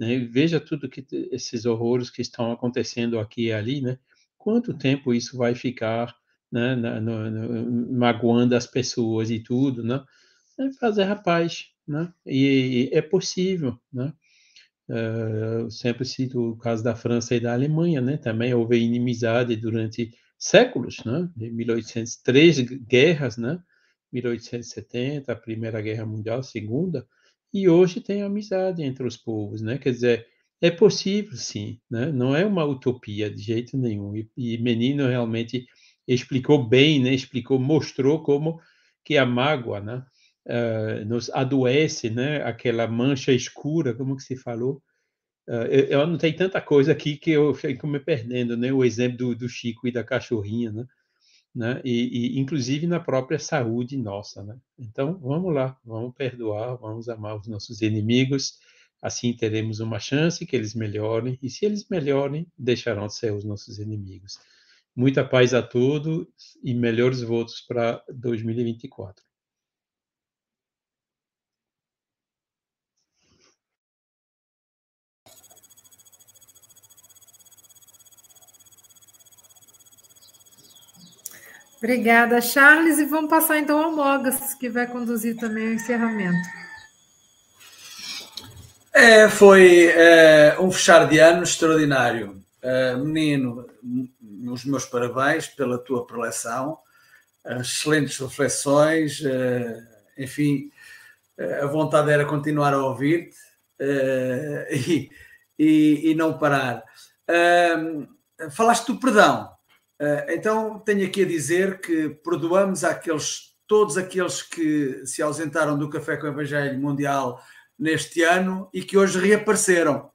né? Veja tudo que esses horrores que estão acontecendo aqui e ali, né? Quanto tempo isso vai ficar, né? No, no, no, magoando as pessoas e tudo, né? É fazer a paz, né? E, e é possível, né? Uh, eu sempre cito o caso da França e da Alemanha, né? Também houve inimizade durante séculos, né? De 1803 guerras, né? 1870, a Primeira Guerra Mundial, a Segunda, e hoje tem amizade entre os povos, né? Quer dizer, é possível, sim, né? Não é uma utopia de jeito nenhum. E, e Menino realmente explicou bem, né? Explicou, mostrou como que a mágoa, né? Uh, nos adoece, né? Aquela mancha escura, como que se falou? Uh, eu, eu anotei tanta coisa aqui que eu fico me perdendo, né? O exemplo do, do Chico e da cachorrinha, né? Né? E, e, inclusive na própria saúde nossa, né? Então, vamos lá, vamos perdoar, vamos amar os nossos inimigos, assim teremos uma chance que eles melhorem, e se eles melhorem, deixarão de ser os nossos inimigos. Muita paz a todos e melhores votos para 2024. Obrigada, Charles. E vamos passar então ao Mogas, que vai conduzir também o encerramento. É, foi é, um fechar de ano extraordinário. É, menino, os meus parabéns pela tua preleção, excelentes reflexões, é, enfim, é, a vontade era continuar a ouvir-te é, e, e, não parar. falaste do perdão Então, tenho aqui a dizer que perdoamos àqueles, todos aqueles que se ausentaram do Café com o Evangelho Mundial neste ano e que hoje reapareceram.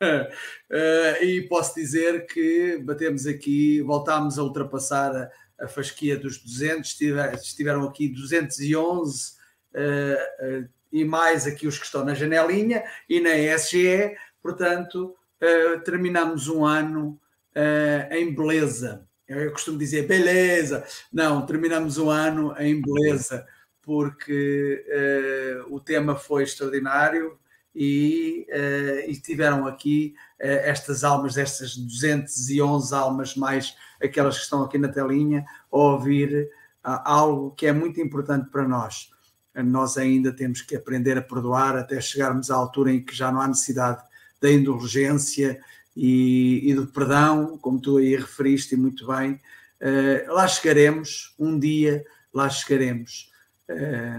e posso dizer que batemos aqui, voltámos a ultrapassar a, a fasquia dos 200, estiveram aqui 211 uh, uh, e mais aqui os que estão na janelinha e na SGE, portanto, terminamos um ano em beleza. Eu costumo dizer beleza, não, terminamos um ano em beleza, porque o tema foi extraordinário, e, uh, e, tiveram aqui uh, estas almas, estas 211 almas, mais aquelas que estão aqui na telinha, a ouvir uh, algo que é muito importante para nós. Nós ainda temos que aprender a perdoar até chegarmos à altura em que já não há necessidade da indulgência e, e do perdão, como tu aí referiste muito bem. lá chegaremos, um dia lá chegaremos.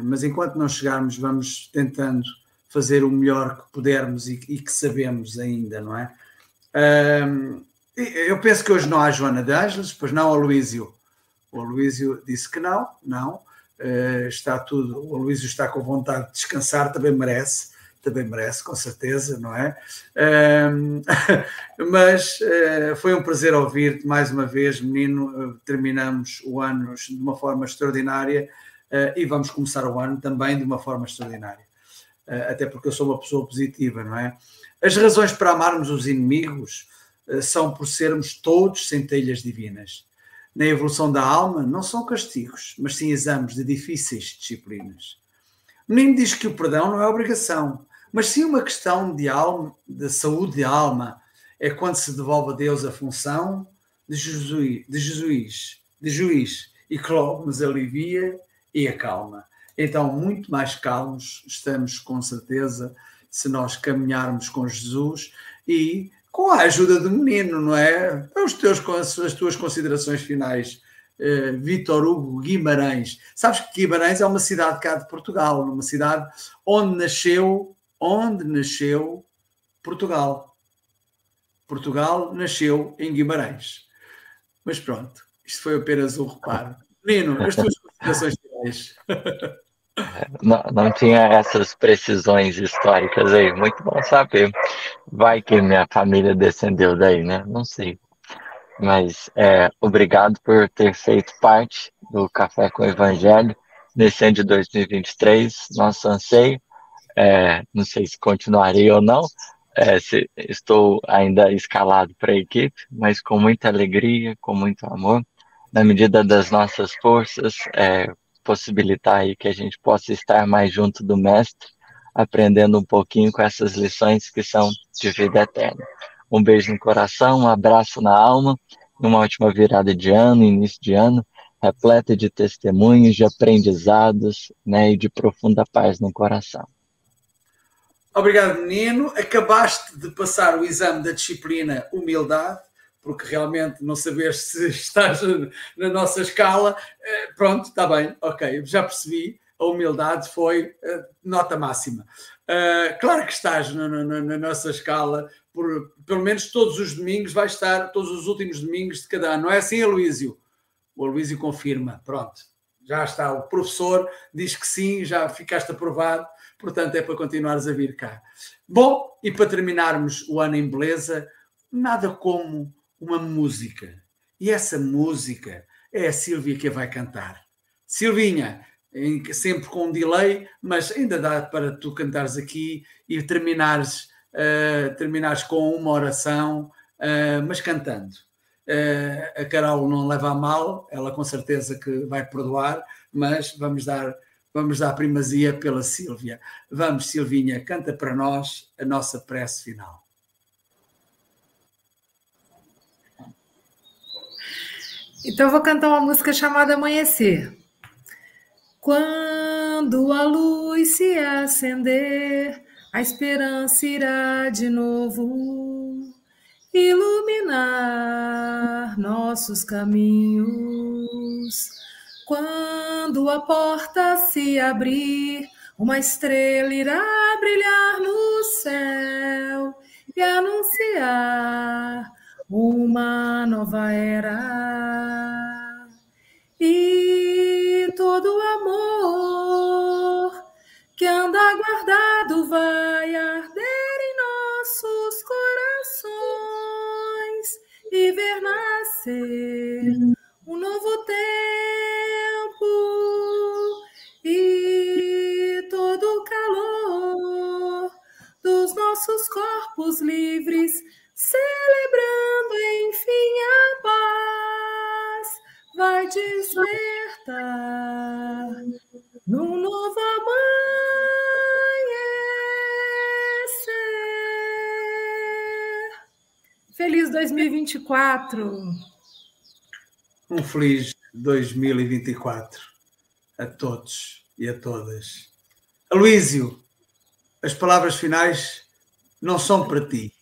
mas enquanto não chegarmos, vamos tentando fazer o melhor que pudermos e, e que sabemos ainda, não é? Um, eu penso que hoje não há Joana de Ângeles, pois não, Aloísio. O Aloísio disse que não, não. Uh, está tudo, o Aloísio está com vontade de descansar, também merece, também merece, com certeza, não é? Um, mas uh, foi um prazer ouvir-te mais uma vez, menino. Uh, terminamos o ano de uma forma extraordinária e vamos começar o ano também de uma forma extraordinária. Eh, até porque eu sou uma pessoa positiva, não é? As razões para amarmos os inimigos são por sermos todos centelhas divinas. Na evolução da alma, não são castigos, mas sim exames de difíceis disciplinas. Menino diz que o perdão não é obrigação, mas sim uma questão de alma, de saúde de alma. É quando se devolve a Deus a função de juiz, de juiz, de juiz e que logo alivia e acalma. Então, muito mais calmos estamos, com certeza, se nós caminharmos com Jesus e com a ajuda do menino, não é? Os teus, as tuas considerações finais, uh, Vitor Hugo Guimarães. Sabes que Guimarães é uma cidade cá de Portugal, uma cidade onde nasceu, onde nasceu Portugal. Portugal nasceu em Guimarães. Mas pronto, isto foi apenas um reparo. Menino, as tuas considerações finais. Não, não tinha essas precisões históricas aí. Muito bom saber. Vai que minha família descendeu daí, né? Não sei. Mas é, obrigado por ter feito parte do Café com o Evangelho nesse ano de 2023. Nosso anseio, é, não sei se continuarei ou não, é, se, estou ainda escalado para a equipe, mas com muita alegria, com muito amor, na medida das nossas forças, é, possibilitar aí que a gente possa estar mais junto do mestre, aprendendo um pouquinho com essas lições que são de vida eterna. Um beijo no coração, um abraço na alma, uma ótima virada de ano, início de ano, repleta de testemunhos, de aprendizados, né, e de profunda paz no coração. Obrigado, menino. Acabaste de passar o exame da disciplina Humildade porque realmente não saber se estás na nossa escala, eh, pronto, está bem, ok, já percebi, a humildade foi eh, nota máxima. Uh, claro que estás na, na, na, nossa escala, por pelo menos todos os domingos, vai estar todos os últimos domingos de cada ano, não é assim, Aloísio? O Aloísio confirma, pronto, já está, o professor diz que sim, já ficaste aprovado, portanto é para continuares a vir cá. Bom, e para terminarmos o ano em beleza, nada como uma música. E essa música é a Silvia que a vai cantar. Silvinha, sempre com um delay, mas ainda dá para tu cantares aqui e terminares, uh, terminares com uma oração, uh, mas cantando. Uh, a Carol não leva a mal, ela com certeza que vai perdoar, mas vamos dar, vamos dar primazia pela Silvia. Vamos, Silvinha, canta para nós a nossa prece final. Então, vou cantar uma música chamada Amanhecer. Quando a luz se acender, a esperança irá de novo iluminar nossos caminhos. Quando a porta se abrir, uma estrela irá brilhar no céu e anunciar uma nova era. E todo amor que anda guardado vai arder em nossos corações e ver nascer um novo tempo corpos livres celebrando enfim a paz vai despertar num novo amanhecer. Feliz 2024. Um feliz 2024 a todos e a todas. Aloísio, as palavras finais não são para ti.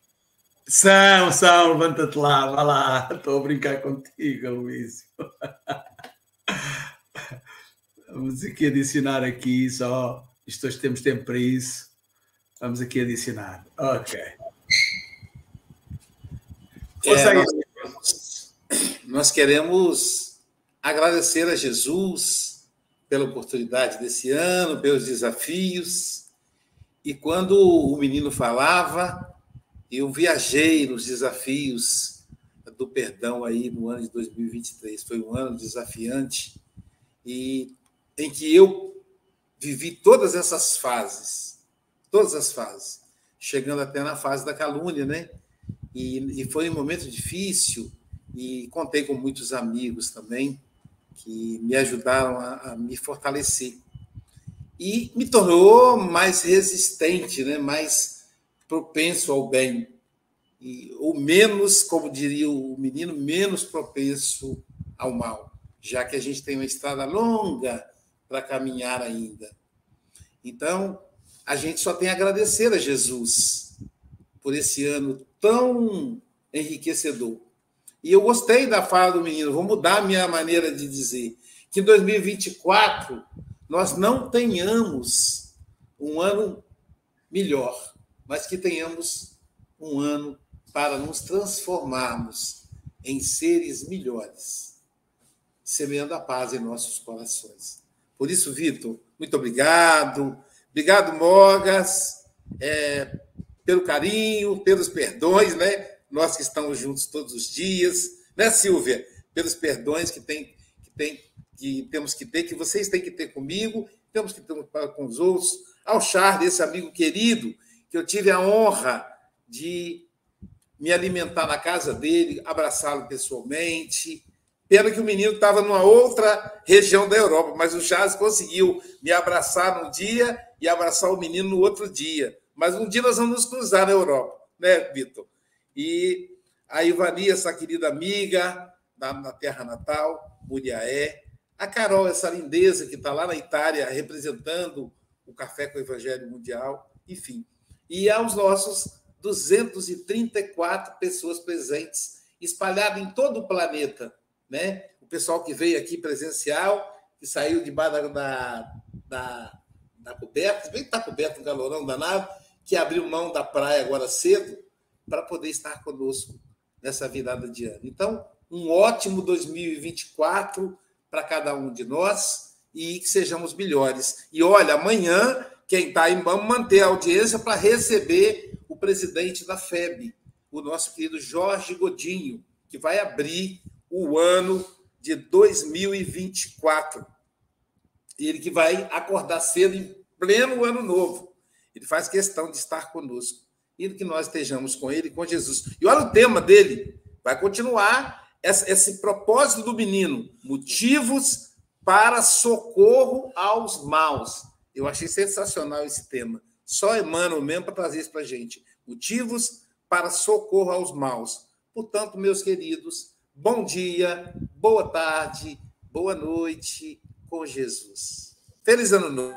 São, são, levanta-te lá, vá lá. Estou a brincar contigo, Aloísio. Vamos aqui adicionar aqui só. Isto hoje temos tempo para isso. Vamos aqui adicionar. Ok. É, nós, nós queremos agradecer a Jesus pela oportunidade desse ano, pelos desafios. E quando o menino falava, eu viajei nos desafios do perdão aí no ano de 2023. Foi um ano desafiante e em que eu vivi todas essas fases, todas as fases, chegando até na fase da calúnia, né? E, e foi um momento difícil e contei com muitos amigos também que me ajudaram a, a me fortalecer e me tornou mais resistente, né? Mais propenso ao bem e ou menos, como diria o menino, menos propenso ao mal, já que a gente tem uma estrada longa para caminhar ainda. Então, a gente só tem a agradecer a Jesus por esse ano tão enriquecedor. E eu gostei da fala do menino, vou mudar a minha maneira de dizer, que em 2024 nós não tenhamos um ano melhor, mas que tenhamos um ano para nos transformarmos em seres melhores, semeando a paz em nossos corações. Por isso, Vitor, muito obrigado. Obrigado, Mogas, é, pelo carinho, pelos perdões, né? Nós que estamos juntos todos os dias, né, Silvia? Pelos perdões que, tem, tem, que temos que ter, que vocês têm que ter comigo, temos que ter com os outros. Ao Charles, esse amigo querido, que eu tive a honra de me alimentar na casa dele, abraçá-lo pessoalmente, Pena que o menino estava numa outra região da Europa, mas o Charles conseguiu me abraçar num dia e abraçar o menino no outro dia. Mas um dia nós vamos nos cruzar na Europa, né, Vitor? E a Ivani, essa querida amiga da, na terra natal, Muriaé, a Carol, essa lindeza que está lá na Itália representando o Café com o Evangelho Mundial, enfim. E aos nossos 234 pessoas presentes, espalhadas em todo o planeta, né? O pessoal que veio aqui presencial, que saiu debaixo da, da, da, coberta, bem que está coberto um calorão danado, que abriu mão da praia agora cedo para poder estar conosco nessa virada de ano. Então, um ótimo 2024 para cada um de nós e que sejamos melhores. E olha, amanhã, quem está aí, vamos manter a audiência para receber o presidente da FEB, o nosso querido Jorge Godinho, que vai abrir o ano de 2024. Ele que vai acordar cedo em pleno ano novo. Ele faz questão de estar conosco. E que nós estejamos com ele, com Jesus. E olha o tema dele. Vai continuar esse propósito do menino: motivos para socorro aos maus. Eu achei sensacional esse tema. Só Emmanuel mesmo para trazer isso para a gente. Motivos para socorro aos maus. Portanto, meus queridos, Bom dia, boa tarde, boa noite com Jesus. Feliz ano novo.